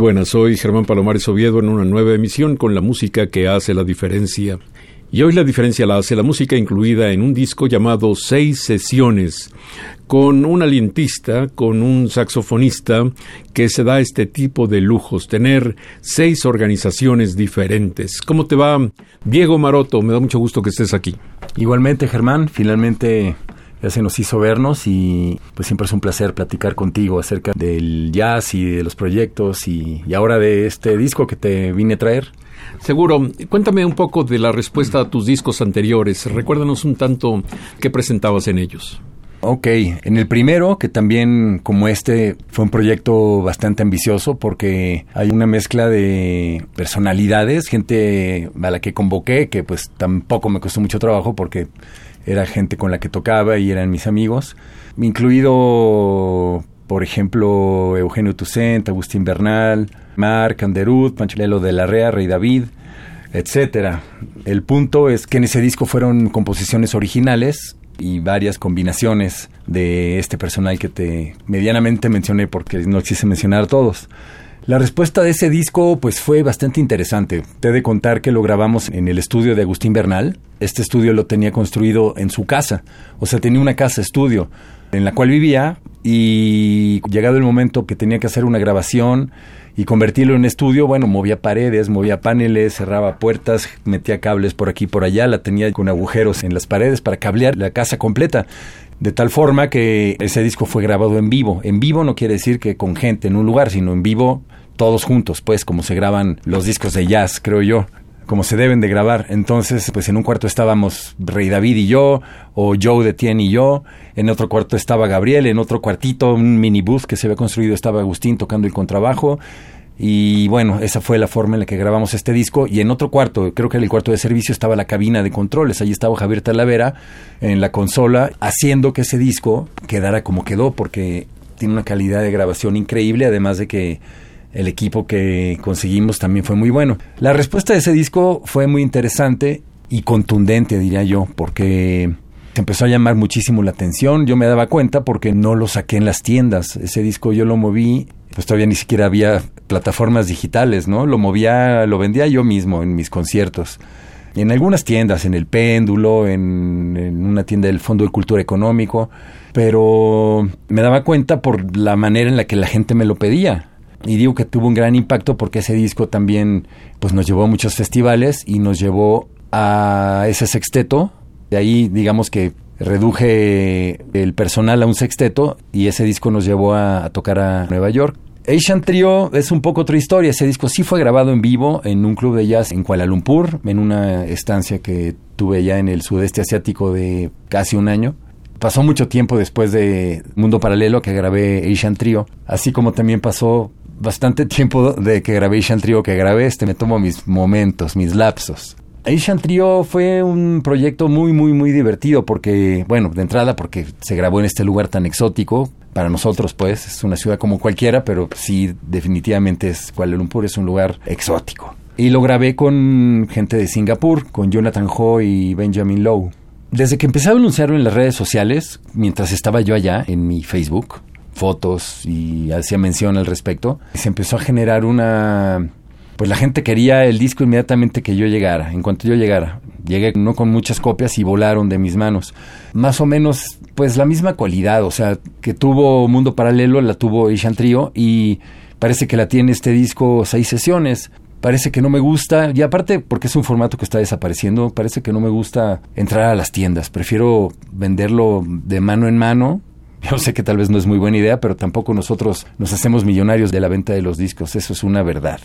Buenas, soy Germán Palomares Oviedo en una nueva emisión con la música que hace la diferencia. Y hoy la diferencia la hace la música incluida en un disco llamado Seis Sesiones, con un alientista, con un saxofonista que se da este tipo de lujos, tener seis organizaciones diferentes. ¿Cómo te va, Diego Maroto? Me da mucho gusto que estés aquí. Igualmente, Germán, finalmente ya se nos hizo vernos y pues siempre es un placer platicar contigo acerca del jazz y de los proyectos y, ahora de este disco que te vine a traer. Seguro. Cuéntame un poco de la respuesta a tus discos anteriores. Recuérdanos un tanto qué presentabas en ellos. Ok, en el primero, que también como este fue un proyecto bastante ambicioso porque hay una mezcla de personalidades, gente a la que convoqué, que pues tampoco me costó mucho trabajo porque era gente con la que tocaba y eran mis amigos, incluido, por ejemplo, Eugenio Tucent, Agustín Bernal, Marc Anderud, Panchelelo de la Rea, Rey David, etcétera. El punto es que en ese disco fueron composiciones originales y varias combinaciones de este personal que te medianamente mencioné porque no quise mencionar todos. La respuesta de ese disco pues fue bastante interesante. Te he de contar que lo grabamos en el estudio de Agustín Bernal. Este estudio lo tenía construido en su casa, o sea, tenía una casa estudio en la cual vivía y llegado el momento que tenía que hacer una grabación y convertirlo en estudio, bueno, movía paredes, movía paneles, cerraba puertas, metía cables por aquí y por allá, la tenía con agujeros en las paredes para cablear la casa completa. De tal forma que ese disco fue grabado en vivo. En vivo no quiere decir que con gente en un lugar, sino en vivo todos juntos, pues como se graban los discos de jazz, creo yo como se deben de grabar. Entonces, pues en un cuarto estábamos Rey David y yo, o Joe de Tien y yo, en otro cuarto estaba Gabriel, en otro cuartito, un minibus que se había construido, estaba Agustín tocando el contrabajo. Y bueno, esa fue la forma en la que grabamos este disco. Y en otro cuarto, creo que en el cuarto de servicio, estaba la cabina de controles. Allí estaba Javier Talavera en la consola, haciendo que ese disco quedara como quedó, porque tiene una calidad de grabación increíble, además de que el equipo que conseguimos también fue muy bueno. La respuesta de ese disco fue muy interesante y contundente, diría yo, porque empezó a llamar muchísimo la atención. Yo me daba cuenta porque no lo saqué en las tiendas. Ese disco yo lo moví, pues todavía ni siquiera había plataformas digitales, ¿no? Lo movía, lo vendía yo mismo en mis conciertos. En algunas tiendas, en el péndulo, en, en una tienda del Fondo de Cultura Económico, pero me daba cuenta por la manera en la que la gente me lo pedía. Y digo que tuvo un gran impacto porque ese disco también pues nos llevó a muchos festivales y nos llevó a ese sexteto. De ahí digamos que reduje el personal a un sexteto y ese disco nos llevó a, tocar a Nueva York. Asian Trio es un poco otra historia. Ese disco sí fue grabado en vivo en un club de jazz en Kuala Lumpur, en una estancia que tuve ya en el sudeste asiático de casi un año pasó mucho tiempo después de Mundo Paralelo que grabé Asian Trio, así como también pasó bastante tiempo de que grabé Asian Trio que grabé este, me tomo mis momentos, mis lapsos. Asian Trio fue un proyecto muy, muy, muy divertido porque, bueno, de entrada porque se grabó en este lugar tan exótico. Para nosotros, pues, es una ciudad como cualquiera, pero sí, definitivamente es Kuala Lumpur, es un lugar exótico. Y lo grabé con gente de Singapur, con Jonathan Ho y Benjamin Lowe. Desde que empecé a anunciarlo en las redes sociales, mientras estaba yo allá en mi Facebook, fotos y hacía mención al respecto, se empezó a generar una... Pues la gente quería el disco inmediatamente que yo llegara, en cuanto yo llegara. Llegué no con muchas copias y volaron de mis manos. Más o menos, pues la misma cualidad, o sea, que tuvo Mundo Paralelo, la tuvo Asian Trio y parece que la tiene este disco seis sesiones. Parece que no me gusta, y aparte porque es un formato que está desapareciendo, parece que no me gusta entrar a las tiendas. Prefiero venderlo de mano en mano yo sé que tal vez no es muy buena idea, pero tampoco nosotros nos hacemos millonarios de la venta de los discos, eso es una verdad.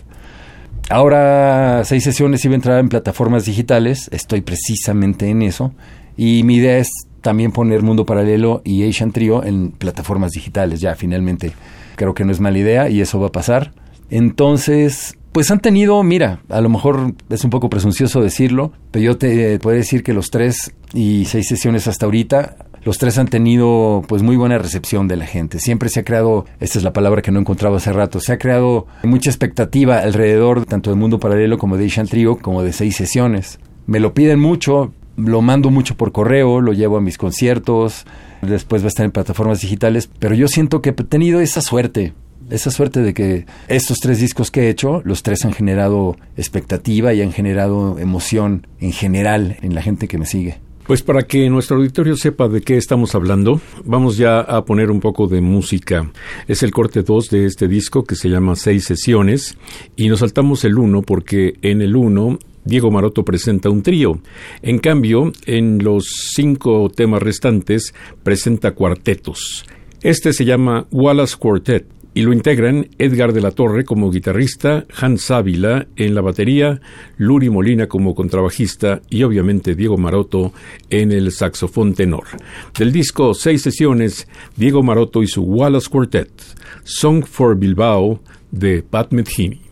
Ahora seis sesiones iba a entrar en plataformas digitales, estoy precisamente en eso, y mi idea es también poner Mundo Paralelo y Asian Trio en plataformas digitales, ya finalmente creo que no es mala idea y eso va a pasar. Entonces, pues han tenido, mira, a lo mejor es un poco presuncioso decirlo, pero yo te puedo decir que los tres y seis sesiones hasta ahorita los tres han tenido pues muy buena recepción de la gente. Siempre se ha creado, esta es la palabra que no encontraba hace rato, se ha creado mucha expectativa alrededor tanto del mundo paralelo como de Ishan Trio, como de seis sesiones. Me lo piden mucho, lo mando mucho por correo, lo llevo a mis conciertos, después va a estar en plataformas digitales, pero yo siento que he tenido esa suerte, esa suerte de que estos tres discos que he hecho, los tres han generado expectativa y han generado emoción en general en la gente que me sigue. Pues para que nuestro auditorio sepa de qué estamos hablando, vamos ya a poner un poco de música. Es el corte 2 de este disco que se llama Seis Sesiones y nos saltamos el 1 porque en el 1 Diego Maroto presenta un trío. En cambio, en los cinco temas restantes presenta cuartetos. Este se llama Wallace Quartet y lo integran Edgar de la Torre como guitarrista, Hans Ávila en la batería, Luri Molina como contrabajista y obviamente Diego Maroto en el saxofón tenor. Del disco Seis Sesiones, Diego Maroto y su Wallace Quartet, Song for Bilbao de Pat Metheny.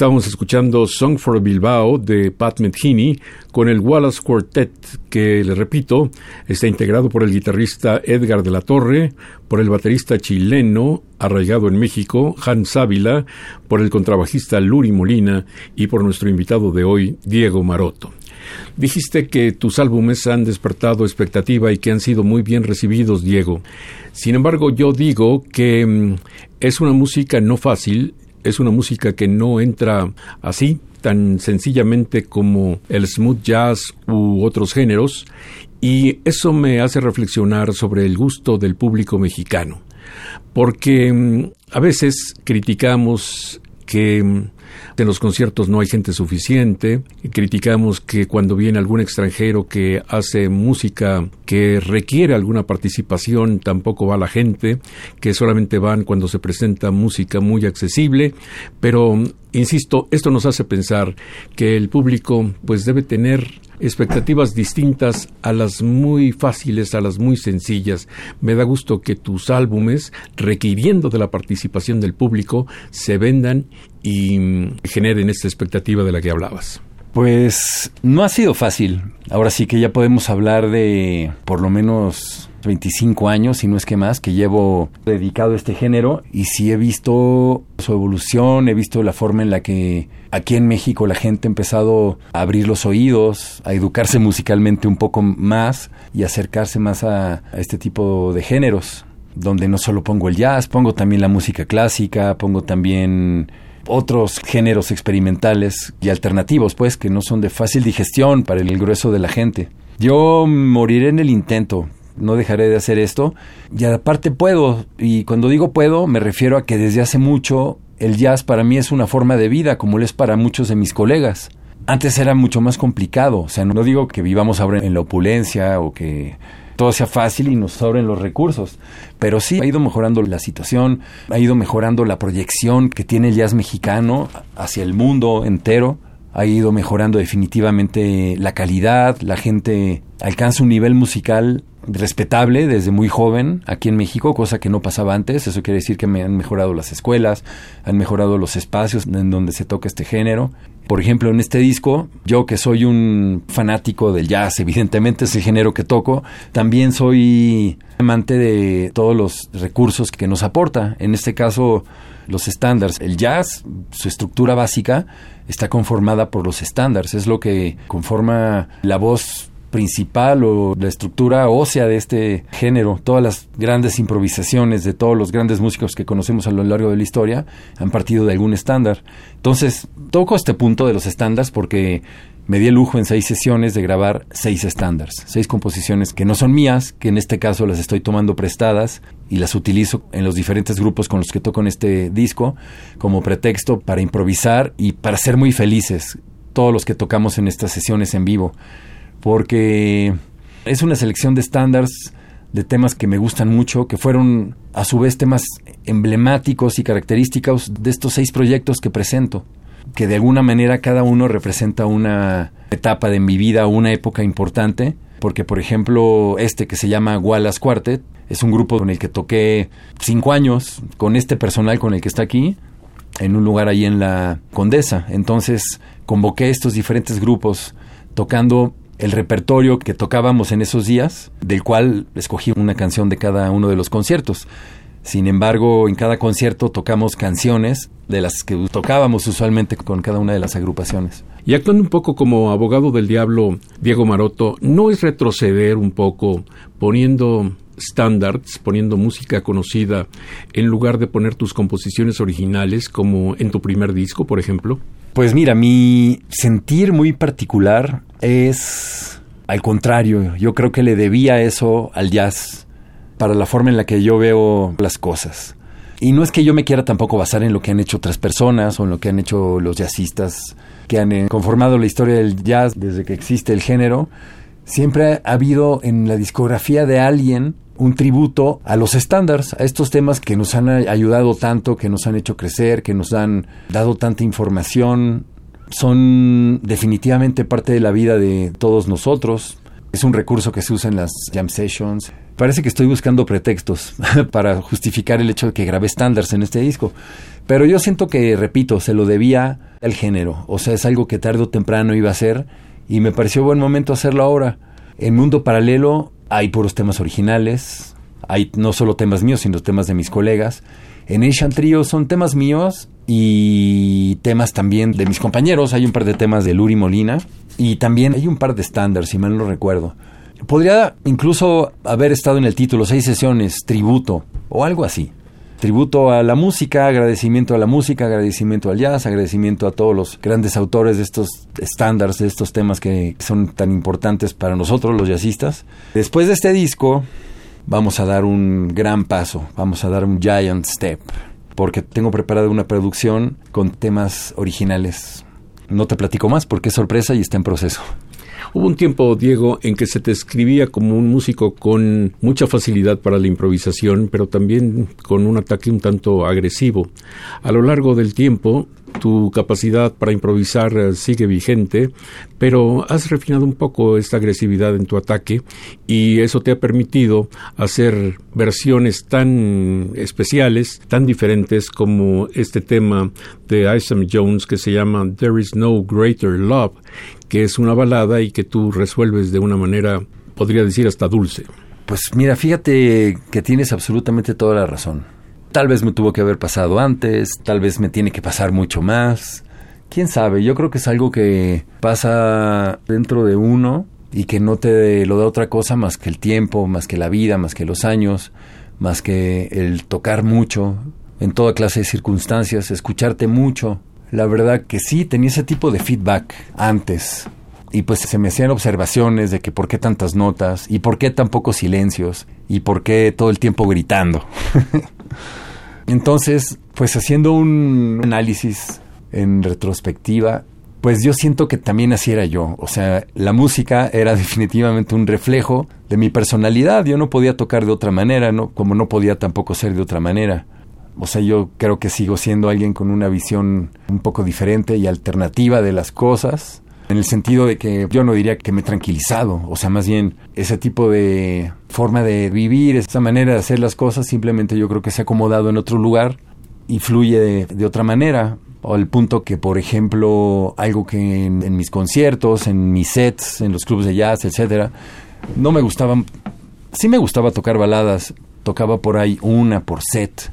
Estábamos escuchando Song for Bilbao de Pat Metheny con el Wallace Quartet, que, le repito, está integrado por el guitarrista Edgar de la Torre, por el baterista chileno arraigado en México, Hans Ávila, por el contrabajista Luri Molina y por nuestro invitado de hoy, Diego Maroto. Dijiste que tus álbumes han despertado expectativa y que han sido muy bien recibidos, Diego. Sin embargo, yo digo que mm, es una música no fácil es una música que no entra así, tan sencillamente como el smooth jazz u otros géneros, y eso me hace reflexionar sobre el gusto del público mexicano, porque mm, a veces criticamos que mm, en los conciertos no hay gente suficiente. Criticamos que cuando viene algún extranjero que hace música que requiere alguna participación, tampoco va la gente, que solamente van cuando se presenta música muy accesible. Pero, insisto, esto nos hace pensar que el público pues debe tener expectativas distintas a las muy fáciles, a las muy sencillas. Me da gusto que tus álbumes, requiriendo de la participación del público, se vendan y generen esta expectativa de la que hablabas. Pues no ha sido fácil. Ahora sí que ya podemos hablar de por lo menos 25 años, si no es que más, que llevo dedicado a este género y sí he visto su evolución, he visto la forma en la que aquí en México la gente ha empezado a abrir los oídos, a educarse musicalmente un poco más y acercarse más a, a este tipo de géneros. donde no solo pongo el jazz, pongo también la música clásica, pongo también otros géneros experimentales y alternativos, pues, que no son de fácil digestión para el grueso de la gente. Yo moriré en el intento, no dejaré de hacer esto, y aparte puedo, y cuando digo puedo, me refiero a que desde hace mucho el jazz para mí es una forma de vida, como lo es para muchos de mis colegas. Antes era mucho más complicado, o sea, no digo que vivamos ahora en la opulencia o que todo sea fácil y nos sobren los recursos. Pero sí ha ido mejorando la situación, ha ido mejorando la proyección que tiene el jazz mexicano hacia el mundo entero. Ha ido mejorando definitivamente la calidad, la gente alcanza un nivel musical respetable desde muy joven aquí en México, cosa que no pasaba antes. Eso quiere decir que me han mejorado las escuelas, han mejorado los espacios en donde se toca este género. Por ejemplo, en este disco, yo que soy un fanático del jazz, evidentemente es el género que toco, también soy amante de todos los recursos que nos aporta. En este caso, los estándares. El jazz, su estructura básica, está conformada por los estándares. Es lo que conforma la voz principal o la estructura ósea de este género. Todas las grandes improvisaciones de todos los grandes músicos que conocemos a lo largo de la historia han partido de algún estándar. Entonces, toco este punto de los estándares porque me di el lujo en seis sesiones de grabar seis estándares, seis composiciones que no son mías, que en este caso las estoy tomando prestadas y las utilizo en los diferentes grupos con los que toco en este disco como pretexto para improvisar y para ser muy felices todos los que tocamos en estas sesiones en vivo porque es una selección de estándares de temas que me gustan mucho, que fueron a su vez temas emblemáticos y característicos de estos seis proyectos que presento, que de alguna manera cada uno representa una etapa de mi vida, una época importante, porque por ejemplo este que se llama Wallace Quartet es un grupo con el que toqué cinco años, con este personal con el que está aquí, en un lugar ahí en la Condesa. Entonces convoqué estos diferentes grupos tocando el repertorio que tocábamos en esos días, del cual escogí una canción de cada uno de los conciertos. Sin embargo, en cada concierto tocamos canciones de las que tocábamos usualmente con cada una de las agrupaciones. Y actuando un poco como abogado del diablo, Diego Maroto, ¿no es retroceder un poco poniendo standards, poniendo música conocida, en lugar de poner tus composiciones originales como en tu primer disco, por ejemplo? Pues mira, mi sentir muy particular es al contrario. Yo creo que le debía eso al jazz para la forma en la que yo veo las cosas. Y no es que yo me quiera tampoco basar en lo que han hecho otras personas o en lo que han hecho los jazzistas que han eh, conformado la historia del jazz desde que existe el género. Siempre ha habido en la discografía de alguien un tributo a los estándares, a estos temas que nos han ayudado tanto, que nos han hecho crecer, que nos han dado tanta información, son definitivamente parte de la vida de todos nosotros. Es un recurso que se usa en las jam sessions. Parece que estoy buscando pretextos para justificar el hecho de que grabé estándares en este disco. Pero yo siento que, repito, se lo debía al género. O sea, es algo que tarde o temprano iba a ser y me pareció buen momento hacerlo ahora. En Mundo Paralelo hay puros temas originales, hay no solo temas míos, sino temas de mis colegas. En Asian Trio son temas míos y temas también de mis compañeros. Hay un par de temas de Luri Molina y también hay un par de estándares, si mal no recuerdo. Podría incluso haber estado en el título seis sesiones, tributo o algo así. Tributo a la música, agradecimiento a la música, agradecimiento al jazz, agradecimiento a todos los grandes autores de estos estándares, de estos temas que son tan importantes para nosotros los jazzistas. Después de este disco, vamos a dar un gran paso, vamos a dar un giant step, porque tengo preparada una producción con temas originales. No te platico más porque es sorpresa y está en proceso. Hubo un tiempo, Diego, en que se te escribía como un músico con mucha facilidad para la improvisación, pero también con un ataque un tanto agresivo. A lo largo del tiempo, tu capacidad para improvisar eh, sigue vigente, pero has refinado un poco esta agresividad en tu ataque y eso te ha permitido hacer versiones tan especiales, tan diferentes como este tema de Isam Jones que se llama There is no greater love, que es una balada y que tú resuelves de una manera, podría decir, hasta dulce. Pues mira, fíjate que tienes absolutamente toda la razón. Tal vez me tuvo que haber pasado antes, tal vez me tiene que pasar mucho más. Quién sabe, yo creo que es algo que pasa dentro de uno y que no te lo da otra cosa más que el tiempo, más que la vida, más que los años, más que el tocar mucho en toda clase de circunstancias, escucharte mucho. La verdad que sí, tenía ese tipo de feedback antes. Y pues se me hacían observaciones de que por qué tantas notas y por qué tan pocos silencios y por qué todo el tiempo gritando. Entonces, pues haciendo un análisis en retrospectiva, pues yo siento que también así era yo. O sea, la música era definitivamente un reflejo de mi personalidad. Yo no podía tocar de otra manera, ¿no? como no podía tampoco ser de otra manera. O sea, yo creo que sigo siendo alguien con una visión un poco diferente y alternativa de las cosas, en el sentido de que yo no diría que me he tranquilizado, o sea, más bien ese tipo de forma de vivir, esa manera de hacer las cosas, simplemente yo creo que se ha acomodado en otro lugar y fluye de, otra manera o al punto que, por ejemplo, algo que en, mis conciertos, en mis sets, en los clubes de jazz, etcétera, no me gustaban. Sí me gustaba tocar baladas, tocaba por ahí una por set,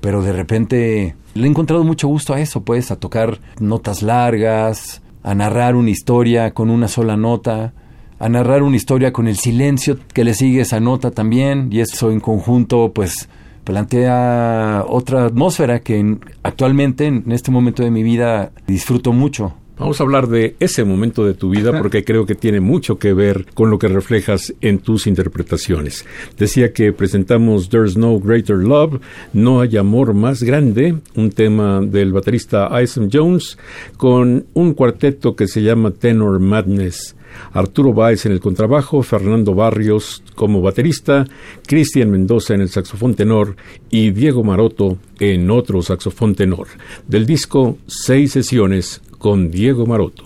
pero de repente le he encontrado mucho gusto a eso, pues, a tocar notas largas, a narrar una historia con una sola nota, a narrar una historia con el silencio que le sigue esa nota también, y eso en conjunto, pues, plantea otra atmósfera que actualmente, en este momento de mi vida, disfruto mucho. Vamos a hablar de ese momento de tu vida porque creo que tiene mucho que ver con lo que reflejas en tus interpretaciones. Decía que presentamos There's No Greater Love, No hay amor más grande, un tema del baterista Isaac Jones con un cuarteto que se llama Tenor Madness. Arturo Báez en el contrabajo, Fernando Barrios como baterista, Cristian Mendoza en el saxofón tenor y Diego Maroto en otro saxofón tenor. Del disco Seis sesiones con Diego Maroto.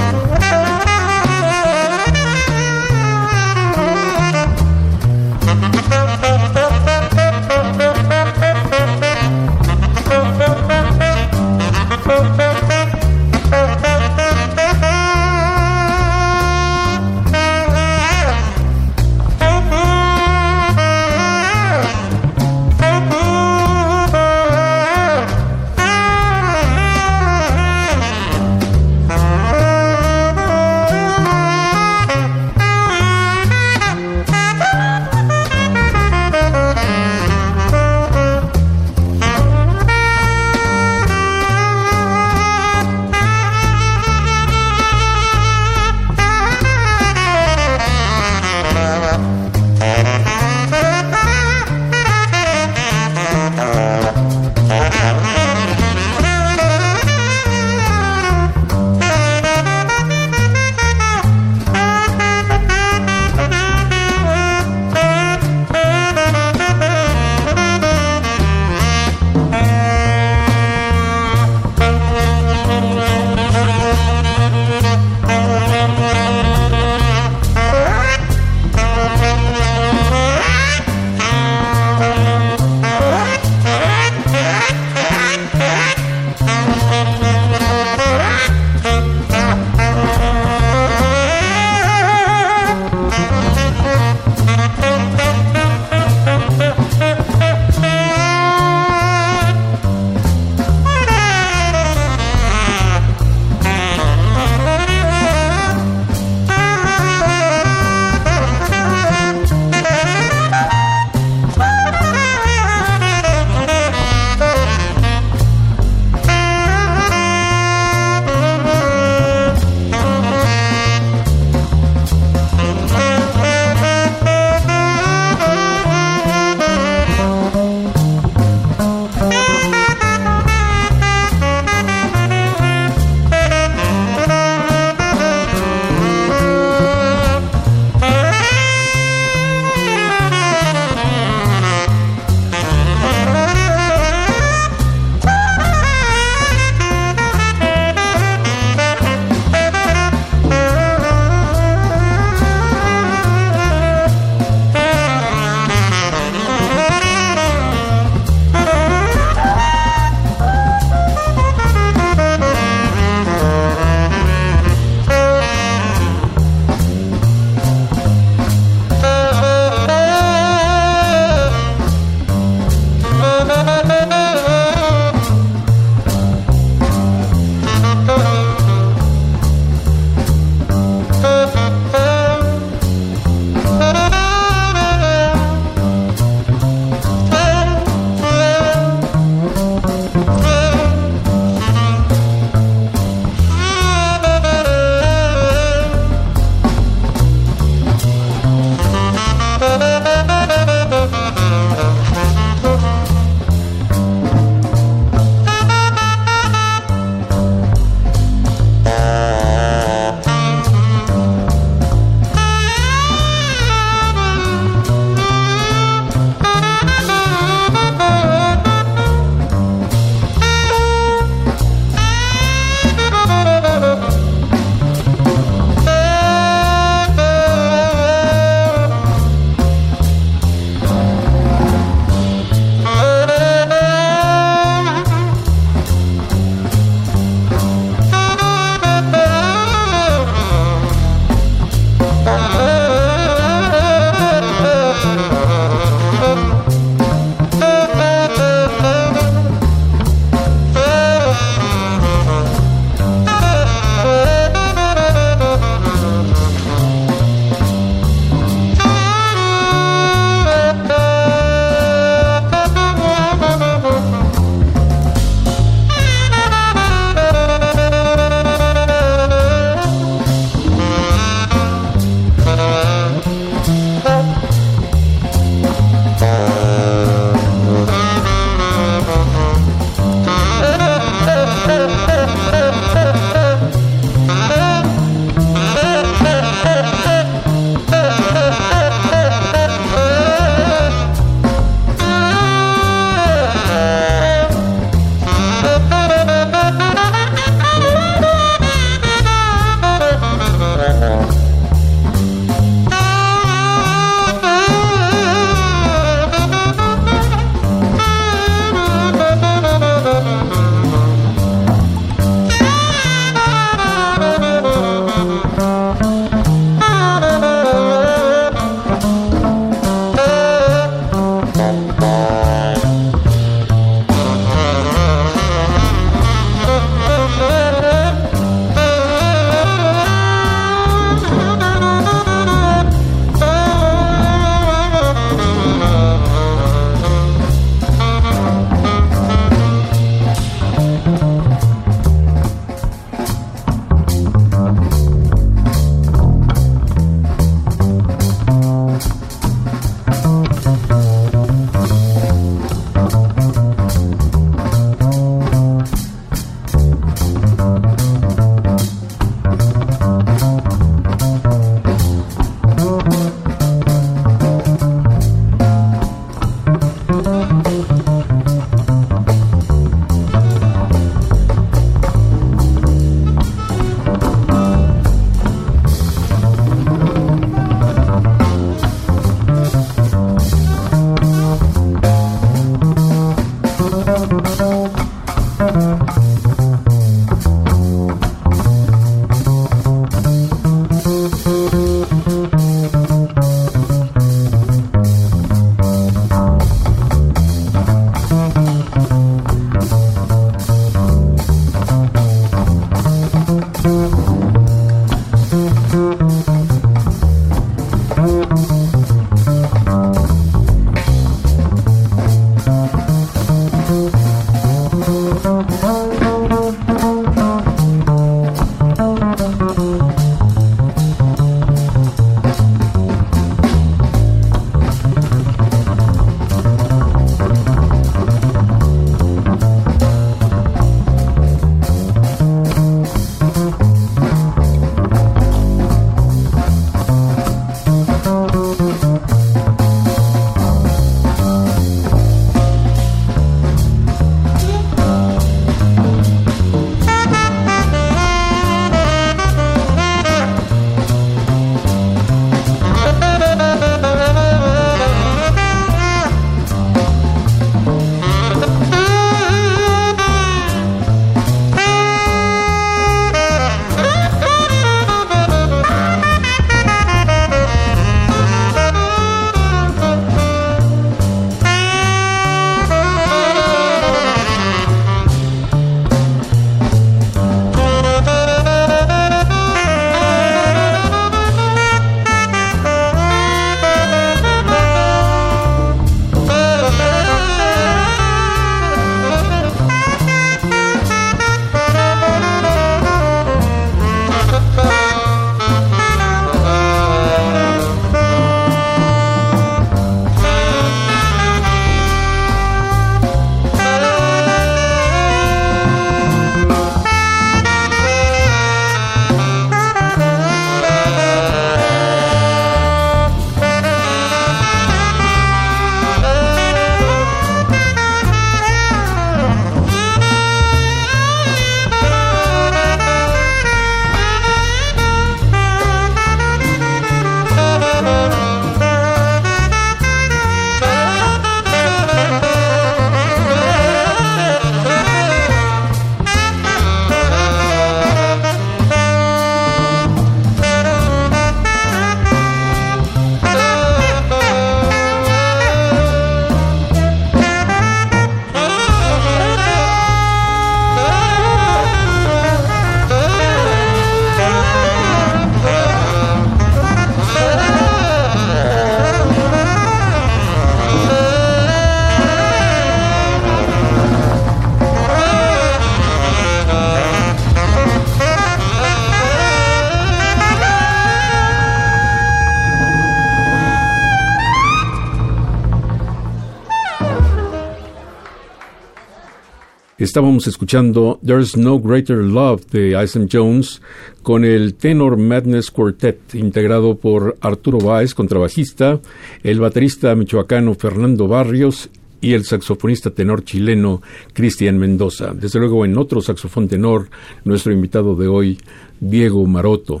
Estábamos escuchando There's No Greater Love de Isaac Jones con el Tenor Madness Quartet, integrado por Arturo Báez, contrabajista, el baterista michoacano Fernando Barrios y el saxofonista tenor chileno Cristian Mendoza. Desde luego en otro saxofón tenor, nuestro invitado de hoy, Diego Maroto.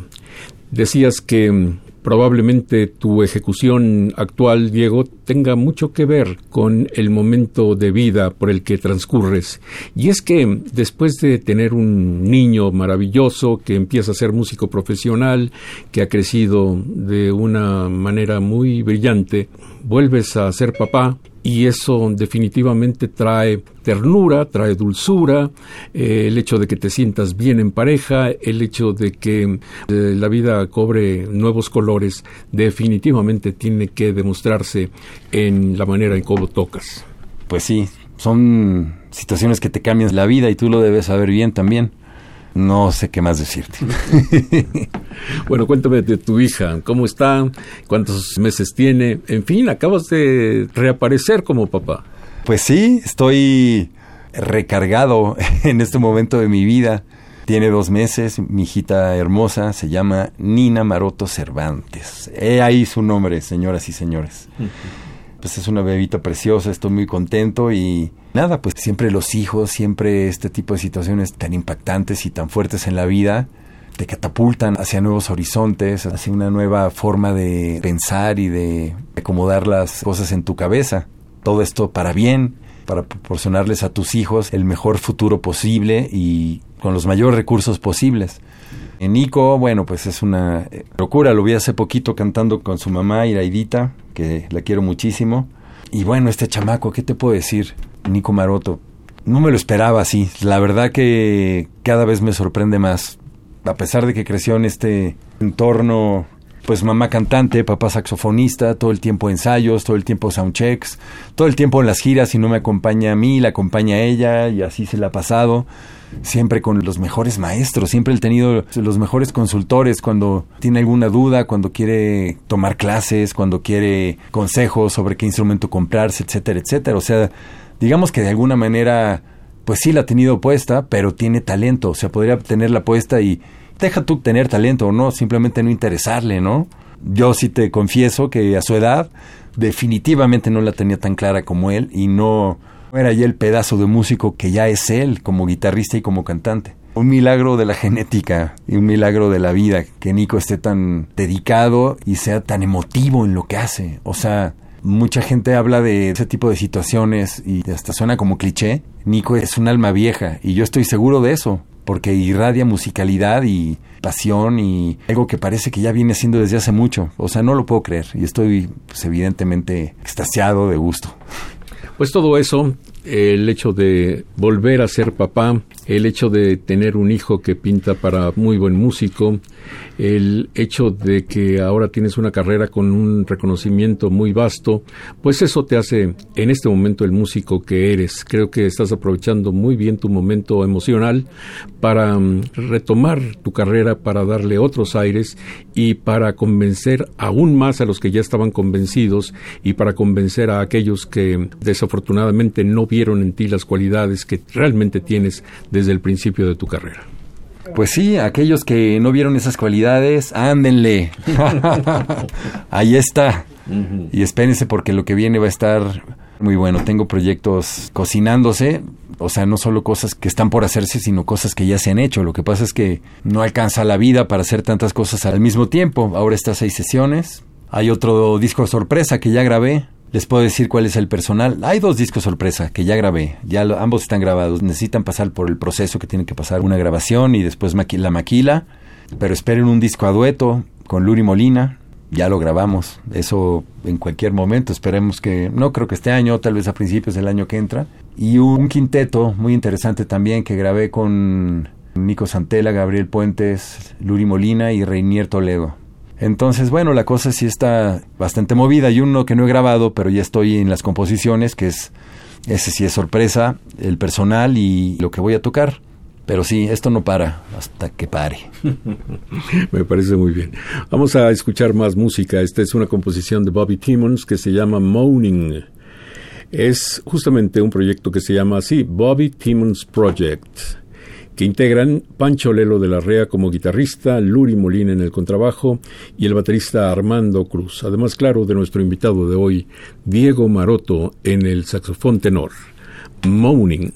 Decías que mm, probablemente tu ejecución actual, Diego, tenga mucho que ver con el momento de vida por el que transcurres. Y es que después de tener un niño maravilloso que empieza a ser músico profesional, que ha crecido de una manera muy brillante, vuelves a ser papá y eso definitivamente trae ternura, trae dulzura, eh, el hecho de que te sientas bien en pareja, el hecho de que eh, la vida cobre nuevos colores, definitivamente tiene que demostrarse en la manera en cómo tocas. Pues sí, son situaciones que te cambian la vida y tú lo debes saber bien también. No sé qué más decirte. bueno, cuéntame de tu hija, ¿cómo está? ¿Cuántos meses tiene? En fin, acabas de reaparecer como papá. Pues sí, estoy recargado en este momento de mi vida. Tiene dos meses, mi hijita hermosa se llama Nina Maroto Cervantes. He ahí su nombre, señoras y señores. Pues es una bebita preciosa, estoy muy contento y nada, pues siempre los hijos, siempre este tipo de situaciones tan impactantes y tan fuertes en la vida te catapultan hacia nuevos horizontes, hacia una nueva forma de pensar y de acomodar las cosas en tu cabeza. Todo esto para bien, para proporcionarles a tus hijos el mejor futuro posible y con los mayores recursos posibles. Nico, bueno, pues es una eh, locura. Lo vi hace poquito cantando con su mamá, Iraidita, que la quiero muchísimo. Y bueno, este chamaco, ¿qué te puedo decir? Nico Maroto. No me lo esperaba así. La verdad que cada vez me sorprende más. A pesar de que creció en este entorno, pues mamá cantante, papá saxofonista, todo el tiempo ensayos, todo el tiempo soundchecks, todo el tiempo en las giras y no me acompaña a mí, la acompaña a ella y así se la ha pasado. Siempre con los mejores maestros, siempre he tenido los mejores consultores cuando tiene alguna duda, cuando quiere tomar clases, cuando quiere consejos sobre qué instrumento comprarse, etcétera, etcétera. O sea, digamos que de alguna manera, pues sí la ha tenido puesta, pero tiene talento, o sea, podría tenerla puesta y deja tú tener talento o no, simplemente no interesarle, ¿no? Yo sí te confieso que a su edad definitivamente no la tenía tan clara como él y no era ya el pedazo de músico que ya es él como guitarrista y como cantante. Un milagro de la genética y un milagro de la vida que Nico esté tan dedicado y sea tan emotivo en lo que hace. O sea, Mucha gente habla de ese tipo de situaciones y hasta suena como cliché. Nico es un alma vieja y yo estoy seguro de eso, porque irradia musicalidad y pasión y algo que parece que ya viene siendo desde hace mucho. O sea, no lo puedo creer y estoy pues, evidentemente extasiado de gusto. Pues todo eso, el hecho de volver a ser papá, el hecho de tener un hijo que pinta para muy buen músico, el hecho de que ahora tienes una carrera con un reconocimiento muy vasto, pues eso te hace en este momento el músico que eres. Creo que estás aprovechando muy bien tu momento emocional para mm, retomar tu carrera, para darle otros aires y para convencer aún más a los que ya estaban convencidos y para convencer a aquellos que desafortunadamente no vieron en ti las cualidades que realmente tienes desde el principio de tu carrera. Pues sí, aquellos que no vieron esas cualidades, ándenle. Ahí está. Y espérense porque lo que viene va a estar muy bueno. Tengo proyectos cocinándose, o sea, no solo cosas que están por hacerse, sino cosas que ya se han hecho. Lo que pasa es que no alcanza la vida para hacer tantas cosas al mismo tiempo. Ahora está seis sesiones. Hay otro disco sorpresa que ya grabé, les puedo decir cuál es el personal. Hay dos discos sorpresa que ya grabé, ya ambos están grabados. Necesitan pasar por el proceso que tiene que pasar una grabación y después la maquila. Pero esperen un disco a dueto con Luri Molina. Ya lo grabamos. Eso en cualquier momento. Esperemos que, no creo que este año, tal vez a principios del año que entra. Y un quinteto muy interesante también que grabé con Nico Santela, Gabriel Puentes, Luri Molina y Reinier Toledo. Entonces, bueno, la cosa sí está bastante movida. Hay uno que no he grabado, pero ya estoy en las composiciones, que es, ese sí es sorpresa, el personal y lo que voy a tocar. Pero sí, esto no para hasta que pare. Me parece muy bien. Vamos a escuchar más música. Esta es una composición de Bobby Timmons que se llama Moaning. Es justamente un proyecto que se llama así, Bobby Timmons Project que integran Pancho Lelo de la Rea como guitarrista, Luri Molina en el contrabajo y el baterista Armando Cruz. Además, claro, de nuestro invitado de hoy, Diego Maroto en el saxofón tenor. Moaning.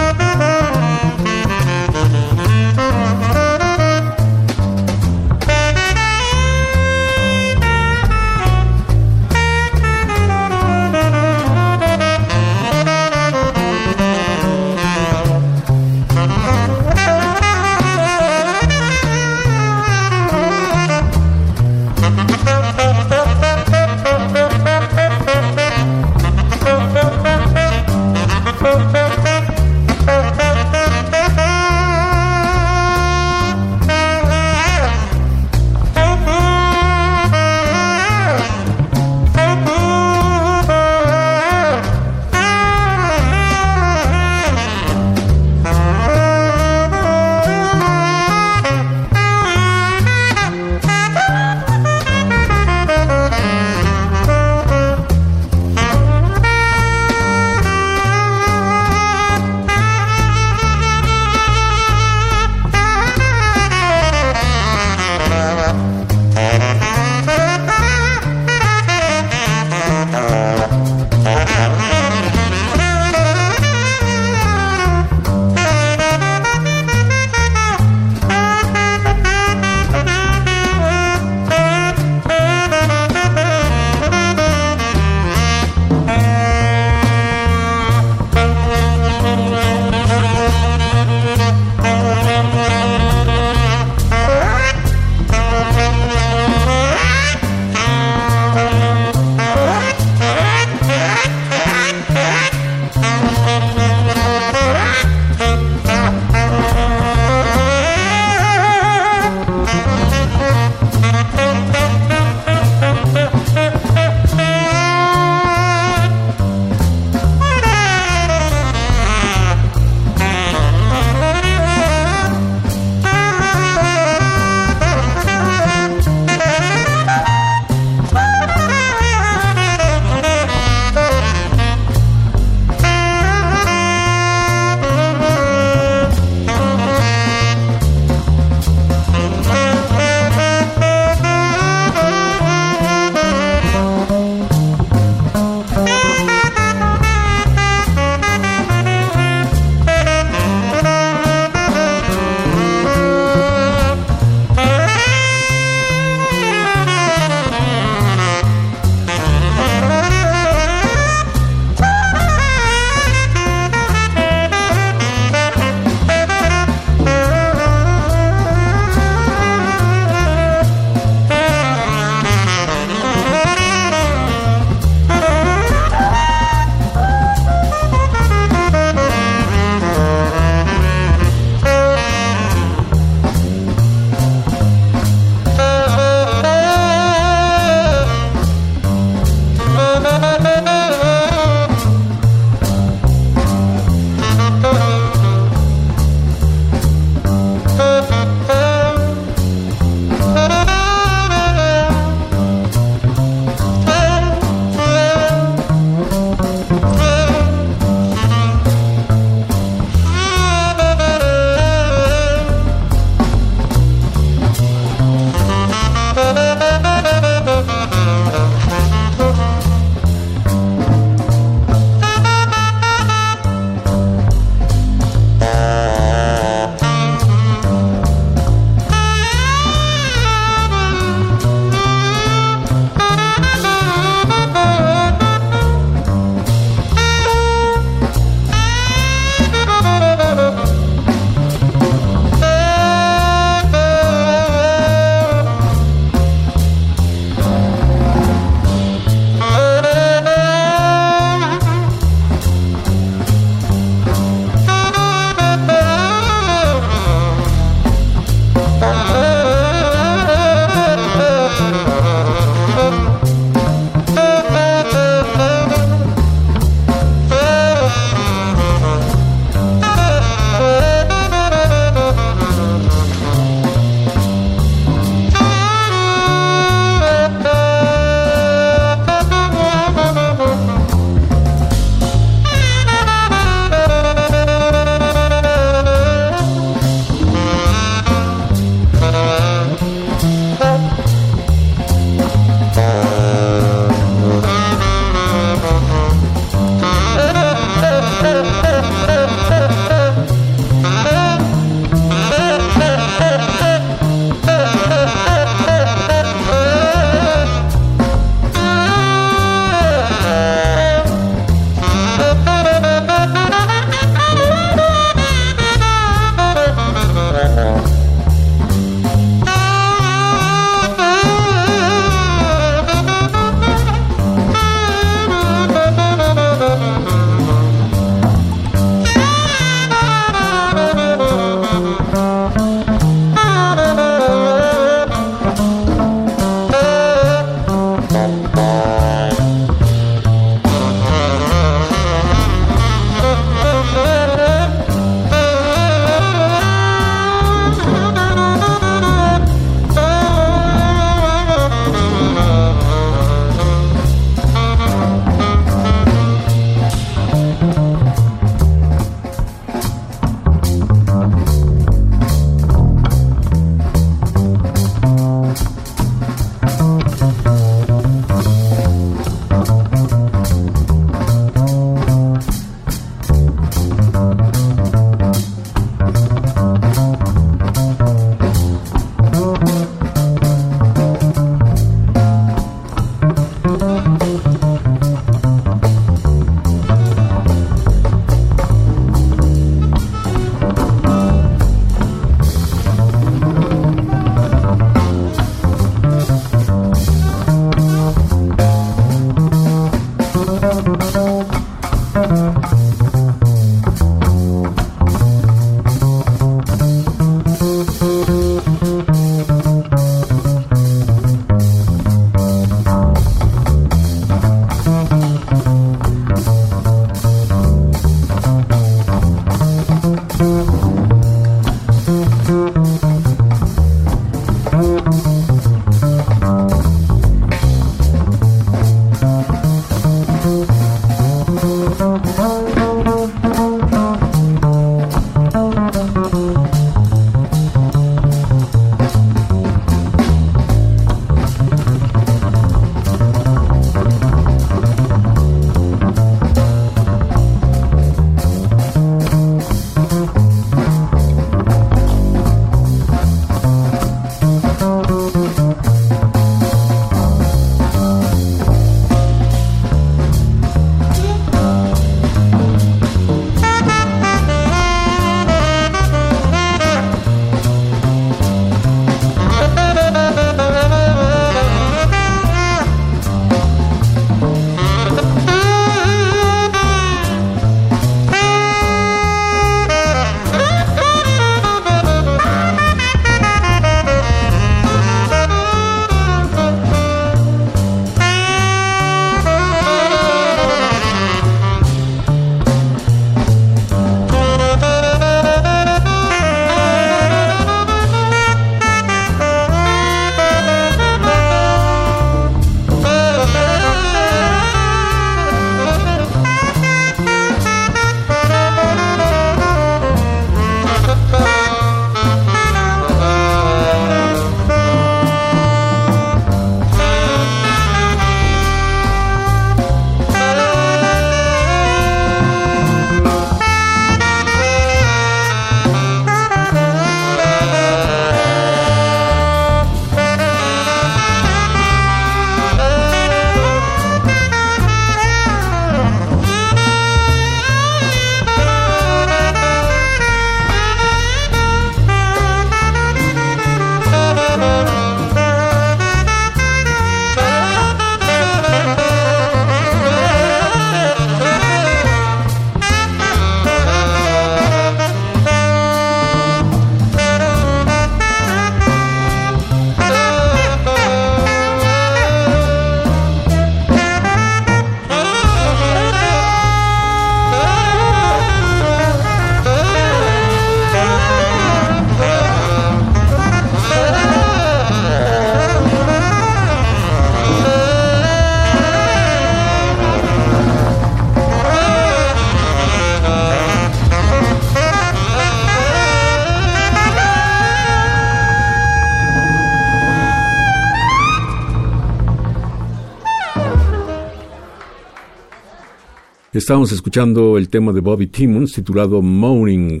Estamos escuchando el tema de Bobby Timmons titulado Moaning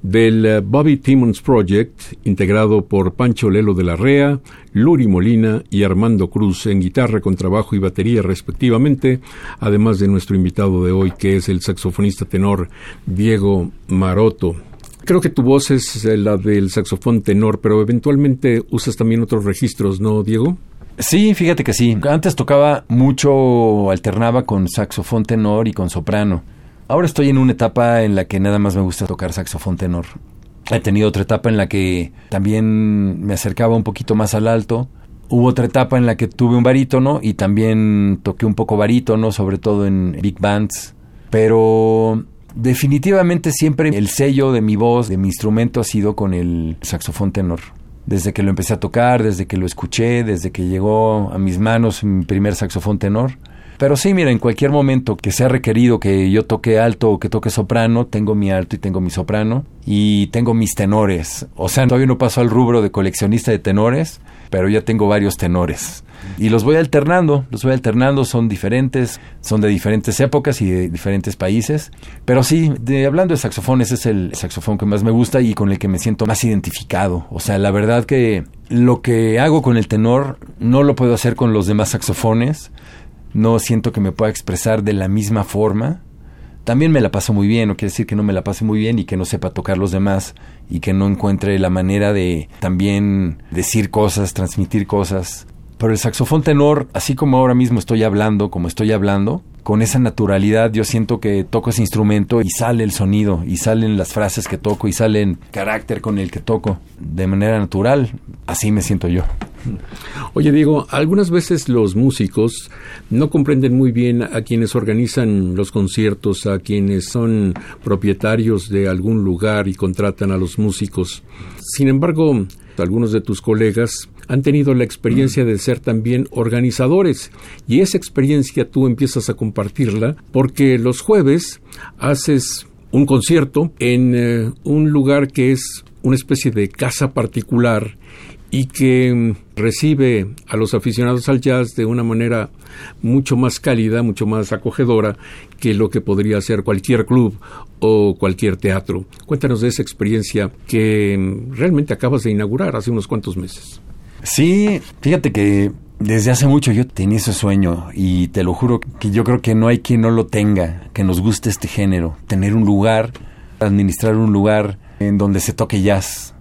del eh, Bobby Timmons Project, integrado por Pancho Lelo de la Rea, Luri Molina y Armando Cruz en guitarra, contrabajo y batería respectivamente, además de nuestro invitado de hoy que es el saxofonista tenor Diego Maroto. Creo que tu voz es eh, la del saxofón tenor, pero eventualmente usas también otros registros, ¿no, Diego? Sí, fíjate que sí. Antes tocaba mucho, alternaba con saxofón tenor y con soprano. Ahora estoy en una etapa en la que nada más me gusta tocar saxofón tenor. He tenido otra etapa en la que también me acercaba un poquito más al alto. Hubo otra etapa en la que tuve un barítono y también toqué un poco barítono, sobre todo en big bands. Pero definitivamente siempre el sello de mi voz, de mi instrumento, ha sido con el saxofón tenor desde que lo empecé a tocar, desde que lo escuché, desde que llegó a mis manos mi primer saxofón tenor. Pero sí, mira, en cualquier momento que sea requerido que yo toque alto o que toque soprano, tengo mi alto y tengo mi soprano y tengo mis tenores. O sea, todavía no paso al rubro de coleccionista de tenores, pero ya tengo varios tenores. Y los voy alternando, los voy alternando, son diferentes, son de diferentes épocas y de diferentes países. Pero sí, de, hablando de saxofones, es el saxofón que más me gusta y con el que me siento más identificado. O sea, la verdad que lo que hago con el tenor no lo puedo hacer con los demás saxofones. No siento que me pueda expresar de la misma forma. También me la paso muy bien, no quiere decir que no me la pase muy bien y que no sepa tocar los demás y que no encuentre la manera de también decir cosas, transmitir cosas pero el saxofón tenor, así como ahora mismo estoy hablando, como estoy hablando, con esa naturalidad yo siento que toco ese instrumento y sale el sonido, y salen las frases que toco, y salen carácter con el que toco, de manera natural. Así me siento yo. Oye, Diego, algunas veces los músicos no comprenden muy bien a quienes organizan los conciertos, a quienes son propietarios de algún lugar y contratan a los músicos. Sin embargo, algunos de tus colegas han tenido la experiencia de ser también organizadores y esa experiencia tú empiezas a compartirla porque los jueves haces un concierto en eh, un lugar que es una especie de casa particular y que mm, recibe a los aficionados al jazz de una manera mucho más cálida, mucho más acogedora que lo que podría ser cualquier club o cualquier teatro. Cuéntanos de esa experiencia que mm, realmente acabas de inaugurar hace unos cuantos meses. Sí, fíjate que desde hace mucho yo tenía ese sueño y te lo juro que yo creo que no hay quien no lo tenga, que nos guste este género, tener un lugar, administrar un lugar en donde se toque jazz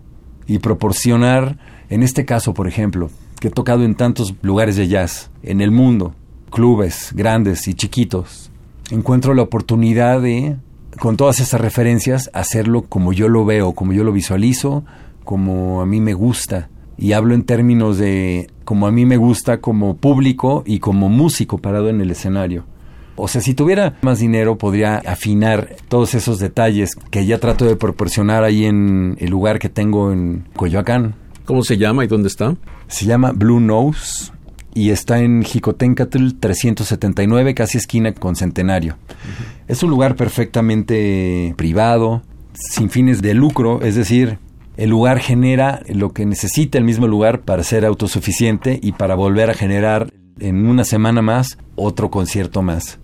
y proporcionar en este caso, por ejemplo, que he tocado en tantos lugares de jazz en el mundo, clubes grandes y chiquitos, encuentro la oportunidad de, con todas esas referencias, hacerlo como yo lo veo, como yo lo visualizo, como a mí me gusta. Y hablo en términos de como a mí me gusta como público y como músico parado en el escenario. O sea, si tuviera más dinero podría afinar todos esos detalles que ya trato de proporcionar ahí en el lugar que tengo en Coyoacán, ¿Cómo se llama y dónde está? Se llama Blue Nose y está en Jicotencatl 379, casi esquina con Centenario. Es un lugar perfectamente privado, sin fines de lucro, es decir, el lugar genera lo que necesita el mismo lugar para ser autosuficiente y para volver a generar en una semana más otro concierto más.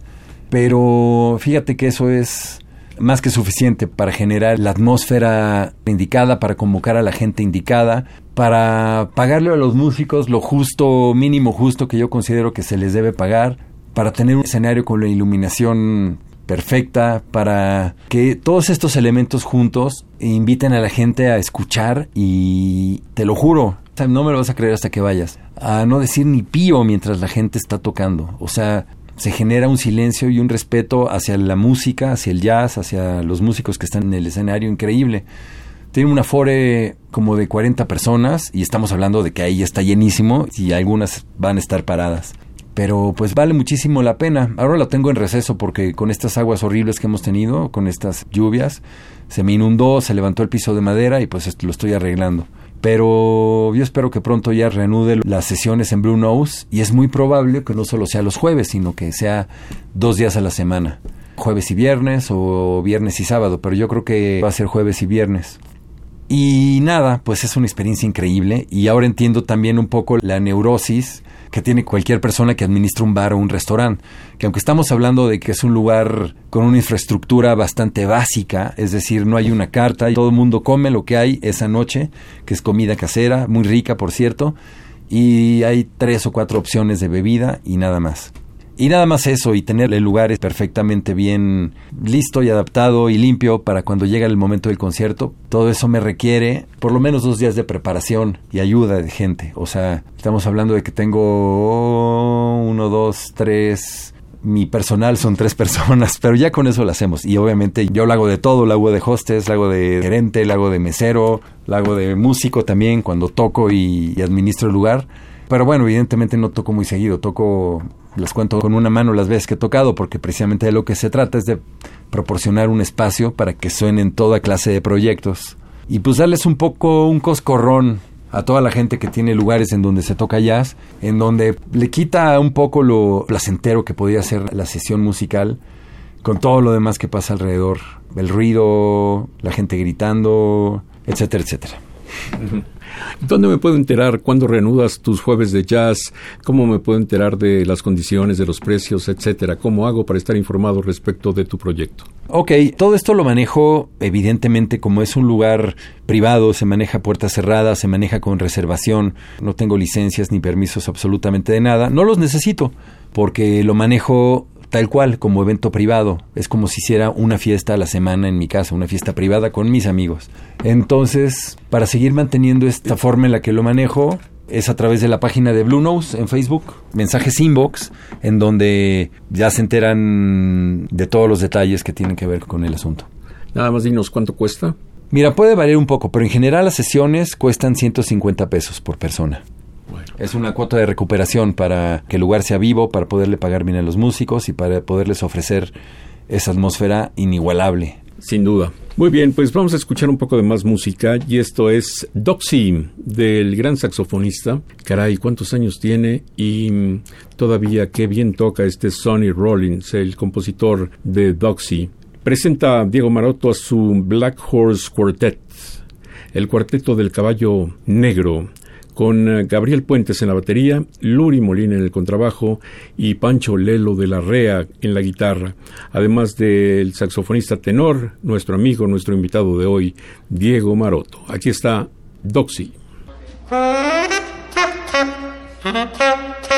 Pero fíjate que eso es más que suficiente para generar la atmósfera indicada, para convocar a la gente indicada, para pagarle a los músicos lo justo, mínimo justo que yo considero que se les debe pagar, para tener un escenario con la iluminación perfecta, para que todos estos elementos juntos inviten a la gente a escuchar y te lo juro, no me lo vas a creer hasta que vayas, a no decir ni pío mientras la gente está tocando. O sea, se genera un silencio y un respeto hacia la música, hacia el jazz, hacia los músicos que están en el escenario increíble. Tiene un afore como de 40 personas y estamos hablando de que ahí está llenísimo y algunas van a estar paradas. Pero pues vale muchísimo la pena. Ahora lo tengo en receso porque con estas aguas horribles que hemos tenido, con estas lluvias, se me inundó, se levantó el piso de madera y pues lo estoy arreglando pero yo espero que pronto ya reanude las sesiones en Blue Nose y es muy probable que no solo sea los jueves, sino que sea dos días a la semana, jueves y viernes o viernes y sábado, pero yo creo que va a ser jueves y viernes. Y nada, pues es una experiencia increíble y ahora entiendo también un poco la neurosis que tiene cualquier persona que administra un bar o un restaurante. Que aunque estamos hablando de que es un lugar con una infraestructura bastante básica, es decir, no hay una carta, y todo el mundo come lo que hay esa noche, que es comida casera, muy rica por cierto, y hay tres o cuatro opciones de bebida y nada más. Y nada más eso, y tener el lugar perfectamente bien listo y adaptado y limpio para cuando llega el momento del concierto, todo eso me requiere por lo menos dos días de preparación y ayuda de gente. O sea, estamos hablando de que tengo uno, dos, tres, mi personal son tres personas, pero ya con eso lo hacemos. Y obviamente yo lo hago de todo, lo hago de hostes, lo hago de gerente, lo hago de mesero, lo hago de músico también cuando toco y, y administro el lugar. Pero bueno, evidentemente no toco muy seguido, toco les cuento con una mano las veces que he tocado, porque precisamente de lo que se trata es de proporcionar un espacio para que suenen toda clase de proyectos. Y pues darles un poco un coscorrón a toda la gente que tiene lugares en donde se toca jazz, en donde le quita un poco lo placentero que podía ser la sesión musical, con todo lo demás que pasa alrededor, el ruido, la gente gritando, etcétera, etcétera. ¿Dónde me puedo enterar cuándo reanudas tus jueves de jazz? ¿Cómo me puedo enterar de las condiciones, de los precios, etcétera? ¿Cómo hago para estar informado respecto de tu proyecto? Ok, todo esto lo manejo evidentemente como es un lugar privado, se maneja puertas cerradas, se maneja con reservación, no tengo licencias ni permisos absolutamente de nada, no los necesito porque lo manejo tal cual, como evento privado. Es como si hiciera una fiesta a la semana en mi casa, una fiesta privada con mis amigos. Entonces, para seguir manteniendo esta forma en la que lo manejo, es a través de la página de Blue Nose en Facebook, mensajes inbox, en donde ya se enteran de todos los detalles que tienen que ver con el asunto. Nada más dinos cuánto cuesta. Mira, puede variar un poco, pero en general las sesiones cuestan 150 pesos por persona. Es una cuota de recuperación para que el lugar sea vivo, para poderle pagar bien a los músicos y para poderles ofrecer esa atmósfera inigualable. Sin duda. Muy bien, pues vamos a escuchar un poco de más música y esto es Doxy del gran saxofonista. Caray, ¿cuántos años tiene? Y todavía qué bien toca este Sonny Rollins, el compositor de Doxy. Presenta Diego Maroto a su Black Horse Quartet, el cuarteto del caballo negro, con eh, Gabriel Puentes en la batería, Luri Molina en el contrabajo y Pancho Lelo de la Rea en la guitarra, además del saxofonista tenor, nuestro amigo, nuestro invitado de hoy, Diego Maroto. Aquí está Doxy.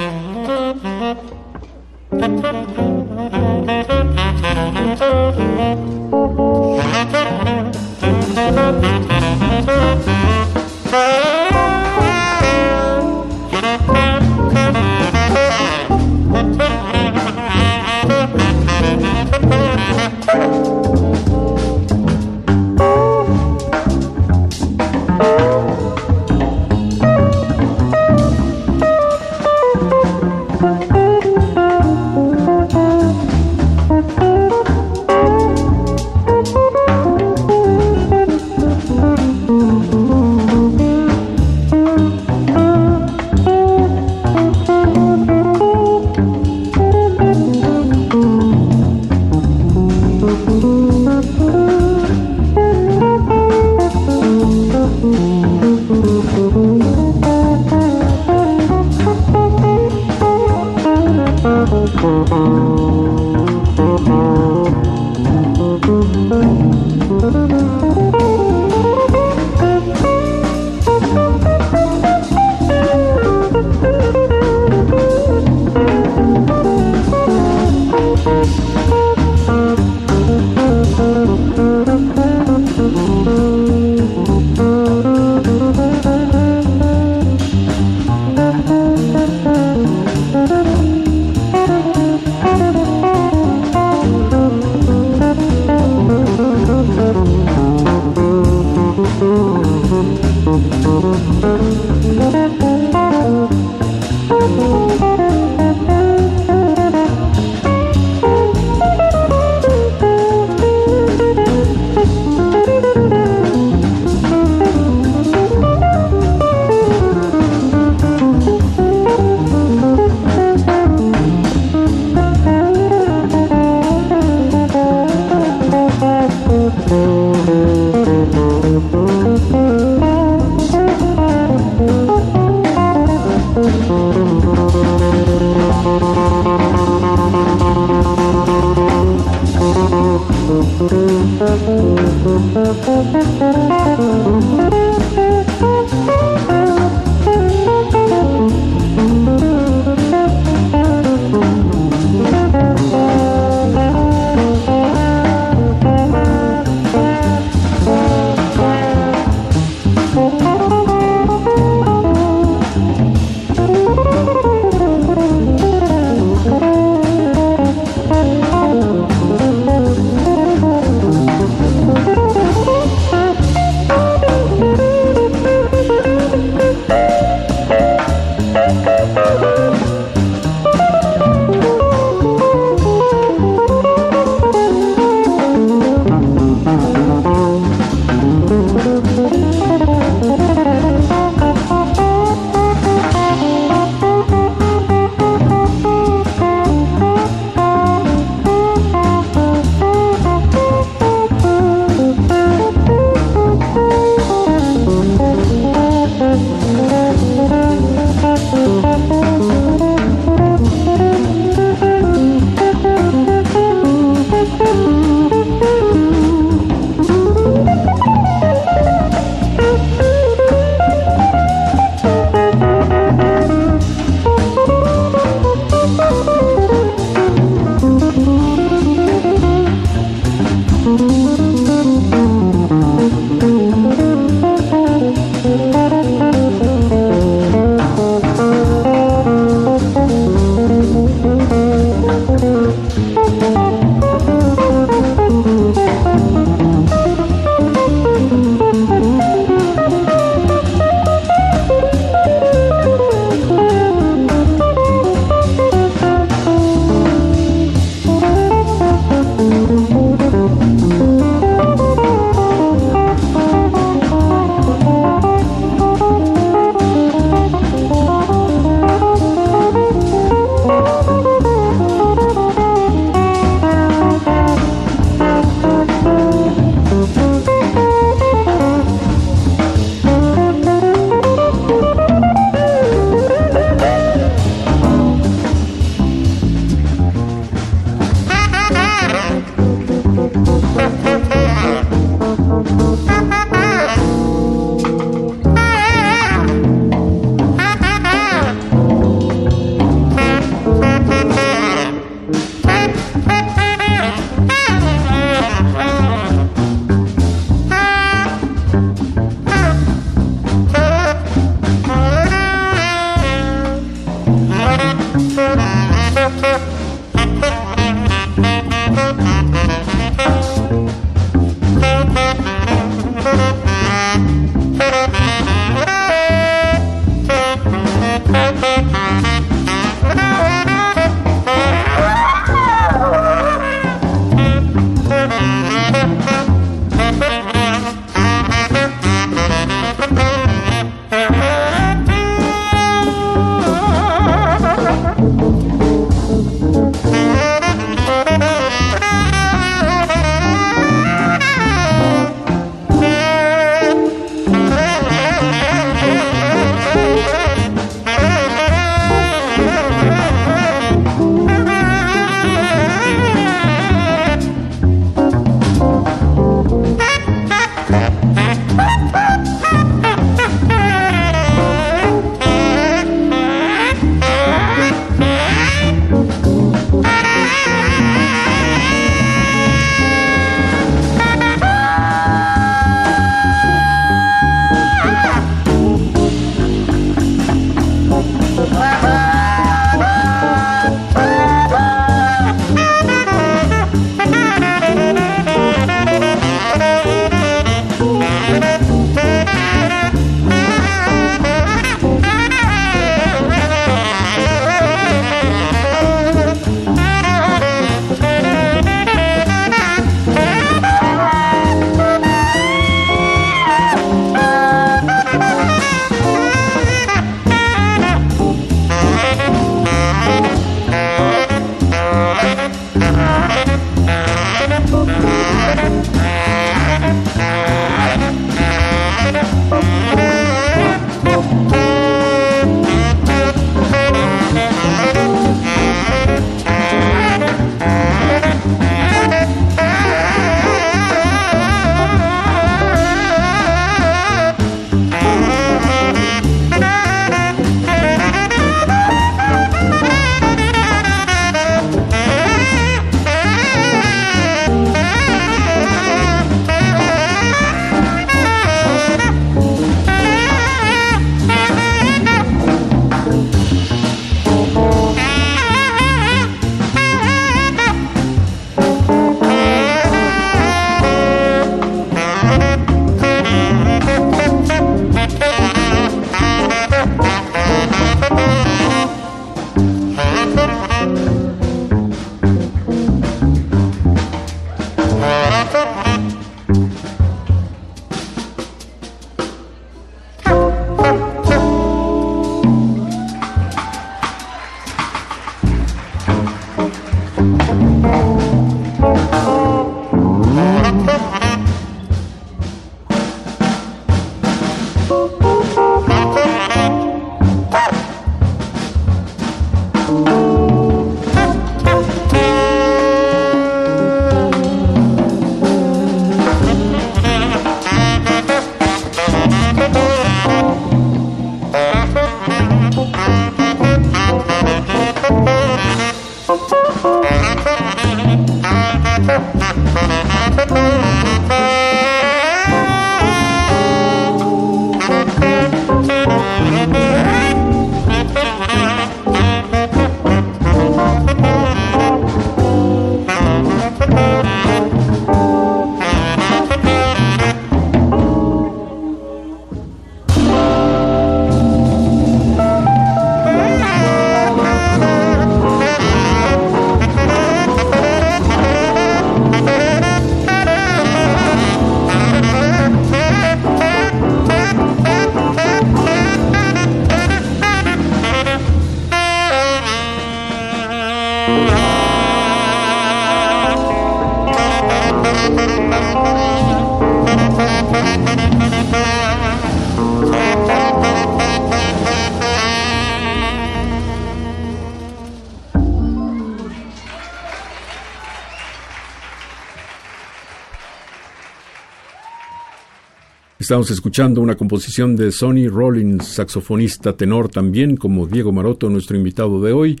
Estamos escuchando una composición de Sonny Rollins, saxofonista tenor también, como Diego Maroto, nuestro invitado de hoy,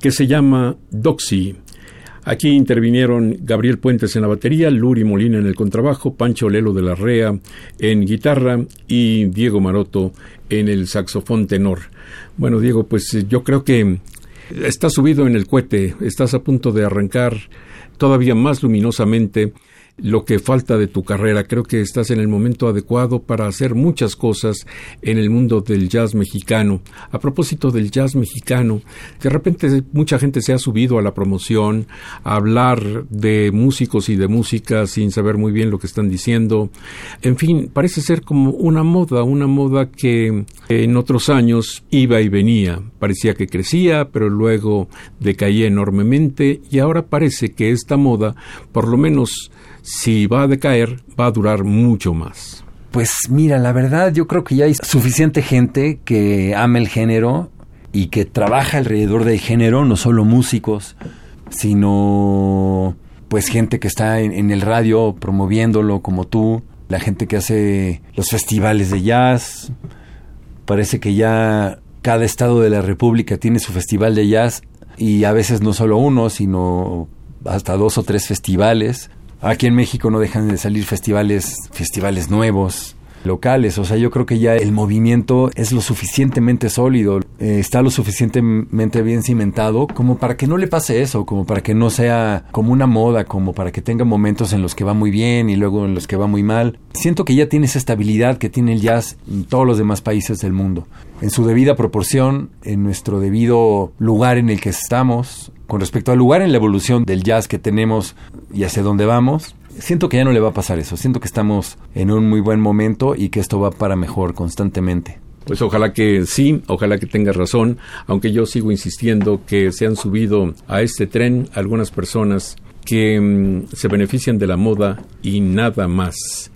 que se llama Doxy. Aquí intervinieron Gabriel Puentes en la batería, Luri Molina en el contrabajo, Pancho Lelo de la Rea en guitarra y Diego Maroto en el saxofón tenor. Bueno, Diego, pues eh, yo creo que estás subido en el cohete, estás a punto de arrancar todavía más luminosamente lo que falta de tu carrera. Creo que estás en el momento adecuado para hacer muchas cosas en el mundo del jazz mexicano. A propósito del jazz mexicano, de repente mucha gente se ha subido a la promoción a hablar de músicos y de música sin saber muy bien lo que están diciendo. En fin, parece ser como una moda, una moda que en otros años iba y venía. Parecía que crecía, pero luego decaía enormemente y ahora parece que esta moda, por lo menos si va a decaer, va a durar mucho más. Pues mira, la verdad yo creo que ya hay suficiente gente que ama el género y que trabaja alrededor del género, no solo músicos, sino pues gente que está en, el radio promoviéndolo como tú, la gente que hace los festivales de jazz. Parece que ya cada estado de la República tiene su festival de jazz y a veces no solo uno, sino hasta dos o tres festivales. Aquí en México no dejan de salir festivales, festivales nuevos, locales. O sea, yo creo que ya el movimiento es lo suficientemente sólido, eh, está lo suficientemente bien cimentado como para que no le pase eso, como para que no sea como una moda, como para que tenga momentos en los que va muy bien y luego en los que va muy mal. Siento que ya tiene esa estabilidad que tiene el jazz en todos los demás países del mundo. En su debida proporción, en nuestro debido lugar en el que estamos, con respecto al lugar en la evolución del jazz que tenemos y hacia dónde vamos, siento que ya no le va a pasar eso. Siento que estamos en un muy buen momento y que esto va para mejor constantemente. Pues ojalá que sí, ojalá que tengas razón, aunque yo sigo insistiendo que se han subido a este tren algunas personas que mm, se benefician de la moda y nada más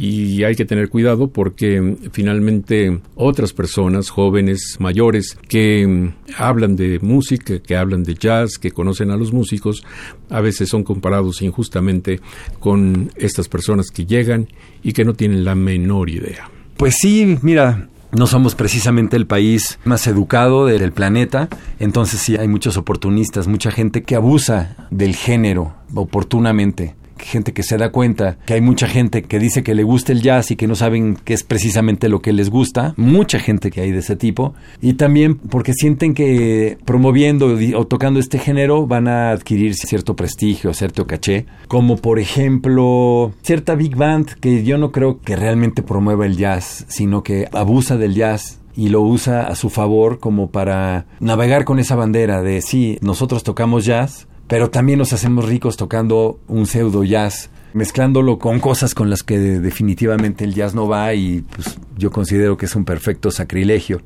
y hay que tener cuidado porque finalmente otras personas, jóvenes, mayores, que mm, hablan de música, que hablan de jazz, que conocen a los músicos, a veces son comparados injustamente con estas personas que llegan y que no tienen la menor idea. Pues sí, mira, no somos precisamente el país más educado del planeta, entonces sí hay muchos oportunistas, mucha gente que abusa del género oportunamente gente que se da cuenta que hay mucha gente que dice que le gusta el jazz y que no saben qué es precisamente lo que les gusta, mucha gente que hay de ese tipo, y también porque sienten que promoviendo o tocando este género van a adquirir cierto prestigio, cierto caché, como por ejemplo cierta big band que yo no creo que realmente promueva el jazz, sino que abusa del jazz y lo usa a su favor como para navegar con esa bandera de sí, nosotros tocamos jazz, pero también nos hacemos ricos tocando un pseudo jazz, mezclándolo con cosas con las que definitivamente el jazz no va y pues yo considero que es un perfecto sacrilegio.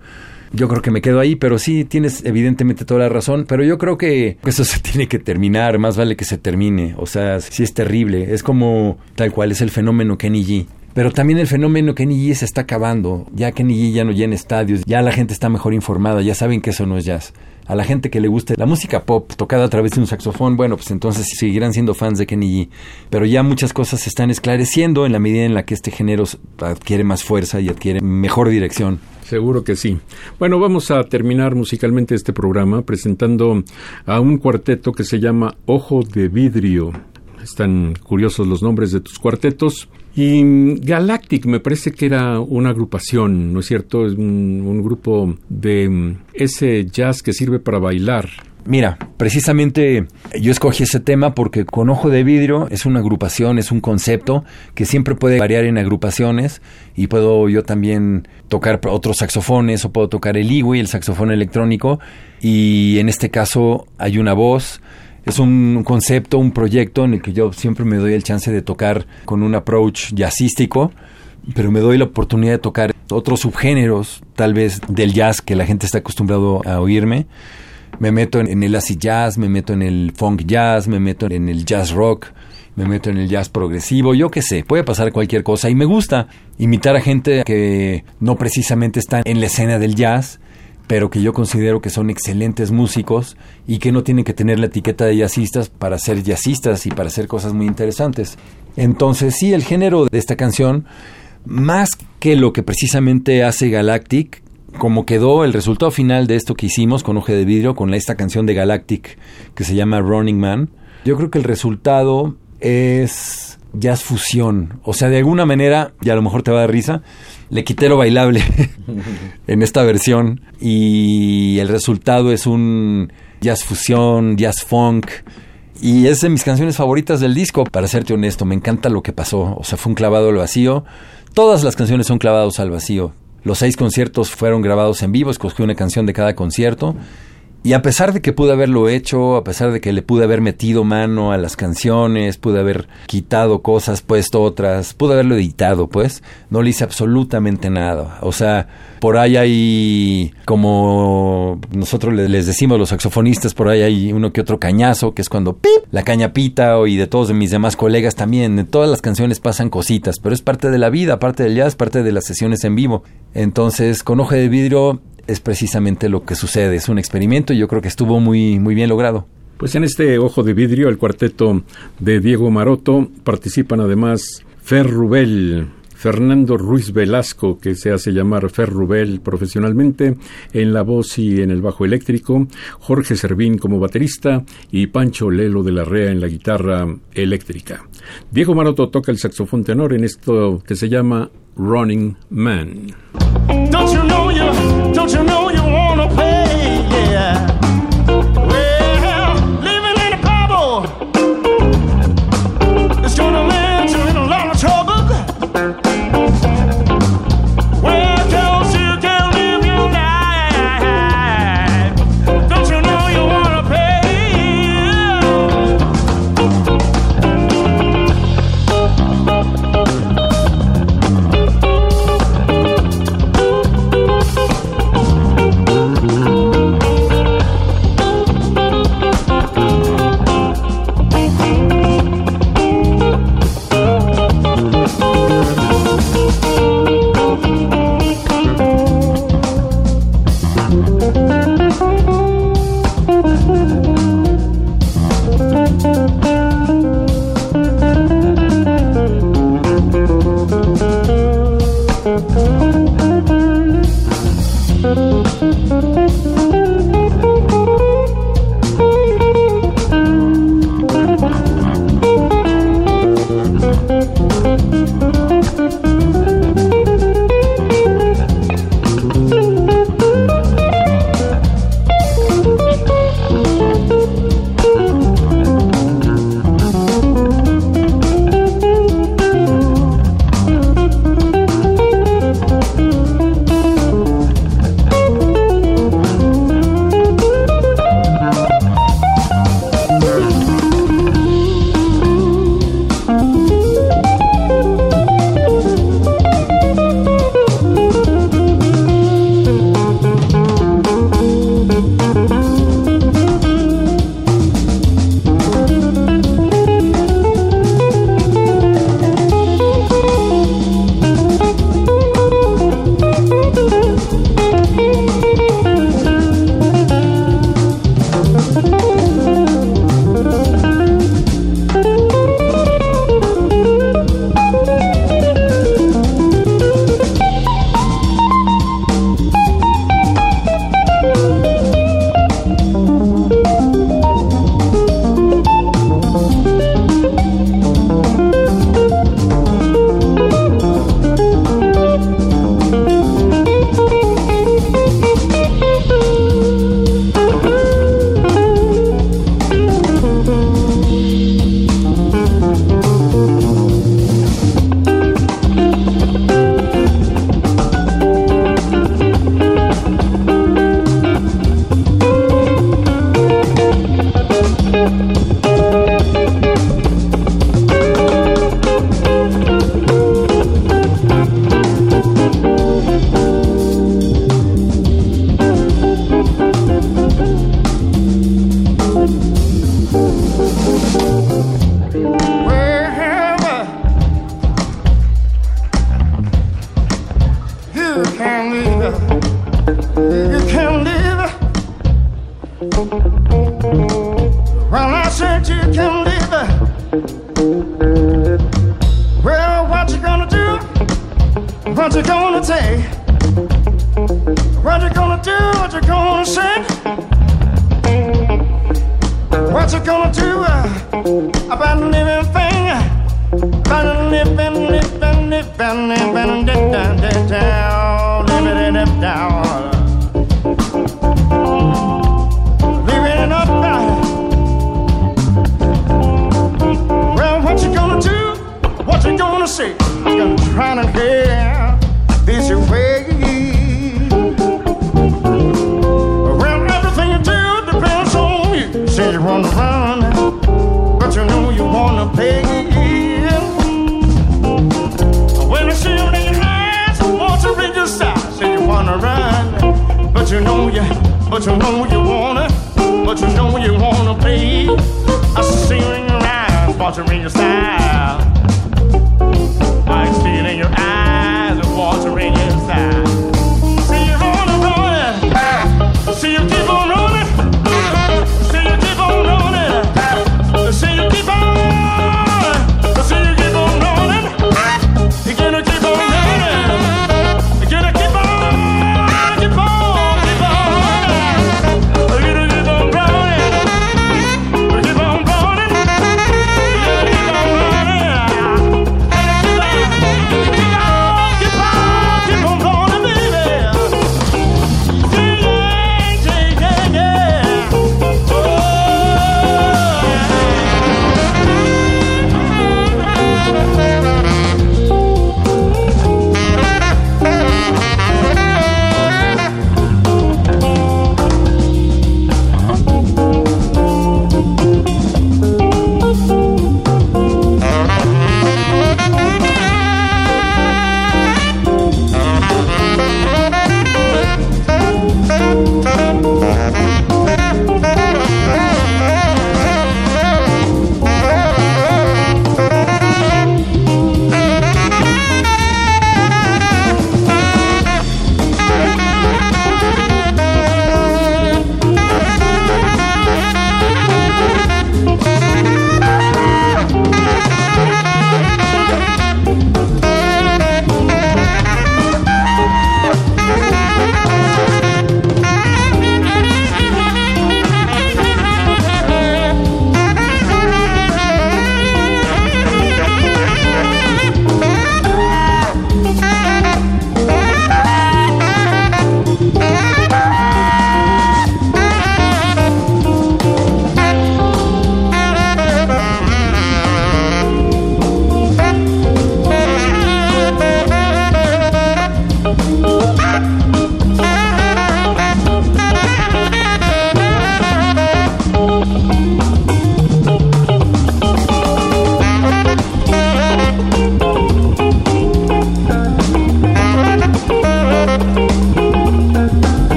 Yo creo que me quedo ahí, pero sí, tienes evidentemente toda la razón, pero yo creo que eso se tiene que terminar, más vale que se termine, o sea, sí es terrible, es como tal cual es el fenómeno Kenny G. Pero también el fenómeno Kenny G se está acabando, ya Kenny G ya no llena estadios, ya la gente está mejor informada, ya saben que eso no es jazz a la gente que le guste la música pop tocada a través de un saxofón, bueno, pues entonces seguirán siendo fans de Kenny G. Pero ya muchas cosas se están esclareciendo en la medida en la que este género adquiere más fuerza y adquiere mejor dirección. Seguro que sí. Bueno, vamos a terminar musicalmente este programa presentando a un cuarteto que se llama Ojo de Vidrio. Están curiosos los nombres de tus cuartetos. Y Galactic me parece que era una agrupación, ¿no es cierto? Es un, grupo de mm, ese jazz que sirve para bailar. Mira, precisamente yo escogí ese tema porque con ojo de vidrio es una agrupación, es un concepto que siempre puede variar en agrupaciones y puedo yo también tocar otros saxofones o puedo tocar el iwi, el saxofón electrónico y en este caso hay una voz, es un concepto, un proyecto en el que yo siempre me doy el chance de tocar con un approach jazzístico, pero me doy la oportunidad de tocar otros subgéneros, tal vez del jazz que la gente está acostumbrado a oírme. Me meto en, el acid jazz, me meto en el funk jazz, me meto en el jazz rock, me meto en el jazz progresivo, yo qué sé, puede pasar cualquier cosa y me gusta imitar a gente que no precisamente está en la escena del jazz, pero que yo considero que son excelentes músicos y que no tienen que tener la etiqueta de jazzistas para ser jazzistas y para hacer cosas muy interesantes. Entonces, sí, el género de esta canción, más que lo que precisamente hace Galactic, como quedó el resultado final de esto que hicimos con Oje de Vidrio, con esta canción de Galactic que se llama Running Man, yo creo que el resultado es jazz fusión. O sea, de alguna manera, y a lo mejor te va a dar risa, le quité lo bailable en esta versión y el resultado es un jazz fusión, jazz funk Y es de mis canciones favoritas del disco, para serte honesto, me encanta lo que pasó. O sea, fue un clavado al vacío. Todas las canciones son clavados al vacío. Los seis conciertos fueron grabados en vivo, escogí una canción de cada concierto. Y a pesar de que pude haberlo hecho, a pesar de que le pude haber metido mano a las canciones, pude haber quitado cosas, puesto otras, pude haberlo editado, pues, no le hice absolutamente nada. O sea, por ahí hay, como nosotros les decimos los saxofonistas, por ahí hay uno que otro cañazo, que es cuando ¡pip! la caña pita, y de todos mis demás colegas también. En todas las canciones pasan cositas, pero es parte de la vida, parte del jazz, parte de las sesiones en vivo. Entonces, con Ojo de Vidrio es precisamente lo que sucede. Es un experimento y yo creo que estuvo muy, muy bien logrado. Pues en este Ojo de Vidrio, el cuarteto de Diego Maroto, participan además Fer Rubel, Fernando Ruiz Velasco, que se hace llamar Fer Rubel profesionalmente, en la voz y en el bajo eléctrico, Jorge Servín como baterista y Pancho Lelo de la Rea en la guitarra eléctrica. Diego Maroto toca el saxofón tenor en esto que se llama Running Man.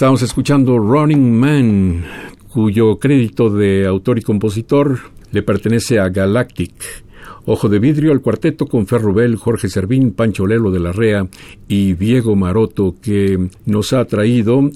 Estamos escuchando Running Man, cuyo crédito de autor y compositor le pertenece a Galactic. Ojo de vidrio al cuarteto con Ferrubel, Jorge Servín, Pancho Lelo de la Rea y Diego Maroto, que nos ha traído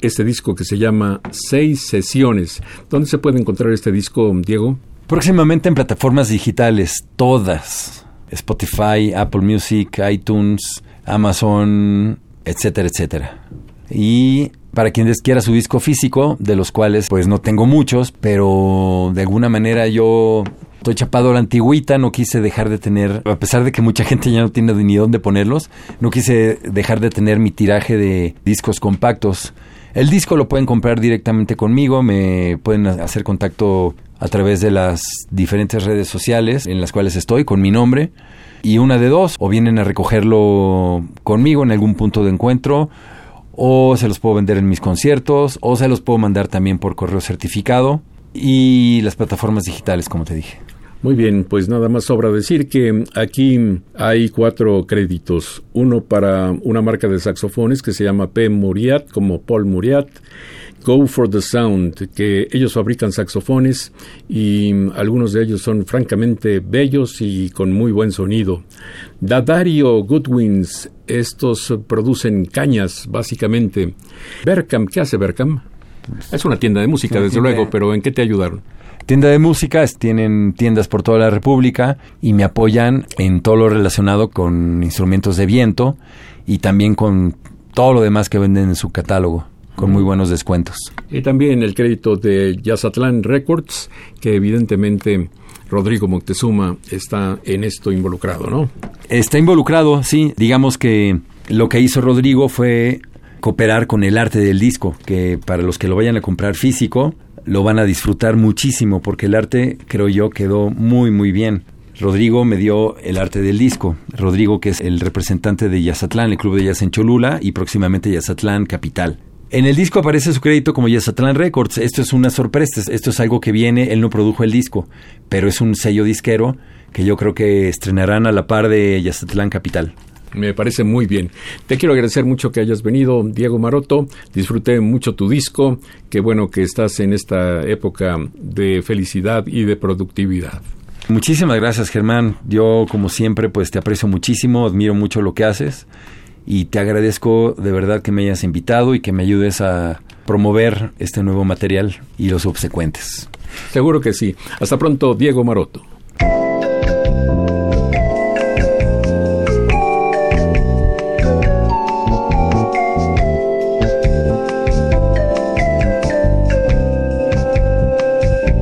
este disco que se llama Seis Sesiones. ¿Dónde se puede encontrar este disco, Diego? Próximamente en plataformas digitales, todas. Spotify, Apple Music, iTunes, Amazon, etcétera, etcétera. Y para quienes quiera su disco físico, de los cuales pues no tengo muchos, pero de alguna manera yo estoy chapado a la antigüita, no quise dejar de tener, a pesar de que mucha gente ya no tiene ni dónde ponerlos, no quise dejar de tener mi tiraje de discos compactos. El disco lo pueden comprar directamente conmigo, me pueden hacer contacto a través de las diferentes redes sociales en las cuales estoy con mi nombre y una de dos, o vienen a recogerlo conmigo en algún punto de encuentro o se los puedo vender en mis conciertos, o se los puedo mandar también por correo certificado y las plataformas digitales, como te dije. Muy bien, pues nada más sobra decir que aquí hay cuatro créditos. Uno para una marca de saxofones que se llama P. Muriat, como Paul Muriat. Go for the Sound, que ellos fabrican saxofones y algunos de ellos son francamente bellos y con muy buen sonido. Dadario Goodwins, estos producen cañas básicamente. Berkham, ¿qué hace Berkham? Es una tienda de música, desde luego, pero ¿en qué te ayudaron? Tienda de música, tienen tiendas por toda la República y me apoyan en todo lo relacionado con instrumentos de viento y también con todo lo demás que venden en su catálogo con muy buenos descuentos. Y también el crédito de Yazatlán Records, que evidentemente Rodrigo Moctezuma está en esto involucrado, ¿no? Está involucrado, sí. Digamos que lo que hizo Rodrigo fue cooperar con el arte del disco, que para los que lo vayan a comprar físico, lo van a disfrutar muchísimo porque el arte, creo yo, quedó muy, muy bien. Rodrigo me dio el arte del disco. Rodrigo, que es el representante de Yazatlán, el club de jazz en Cholula y próximamente Yazatlán Capital. En el disco aparece su crédito como Yazatlán Records. Esto es una sorpresa, esto es algo que viene, él no produjo el disco, pero es un sello disquero que yo creo que estrenarán a la par de Yazatlán Capital. Me parece muy bien. Te quiero agradecer mucho que hayas venido, Diego Maroto. Disfruté mucho tu disco. Qué bueno que estás en esta época de felicidad y de productividad. Muchísimas gracias, Germán. Yo, como siempre, pues te aprecio muchísimo, admiro mucho lo que haces y te agradezco de verdad que me hayas invitado y que me ayudes a promover este nuevo material y los subsecuentes. Seguro que sí. Hasta pronto, Diego Maroto.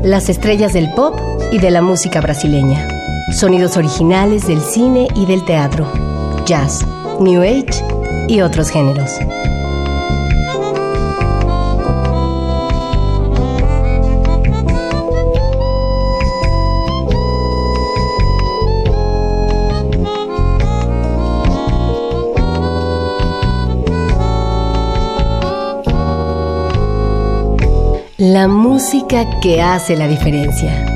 Las estrellas del pop y de la música brasileña. Sonidos originales del cine y del teatro. Jazz, New Age y otros géneros. La música que hace la diferencia.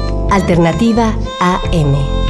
Alternativa AM.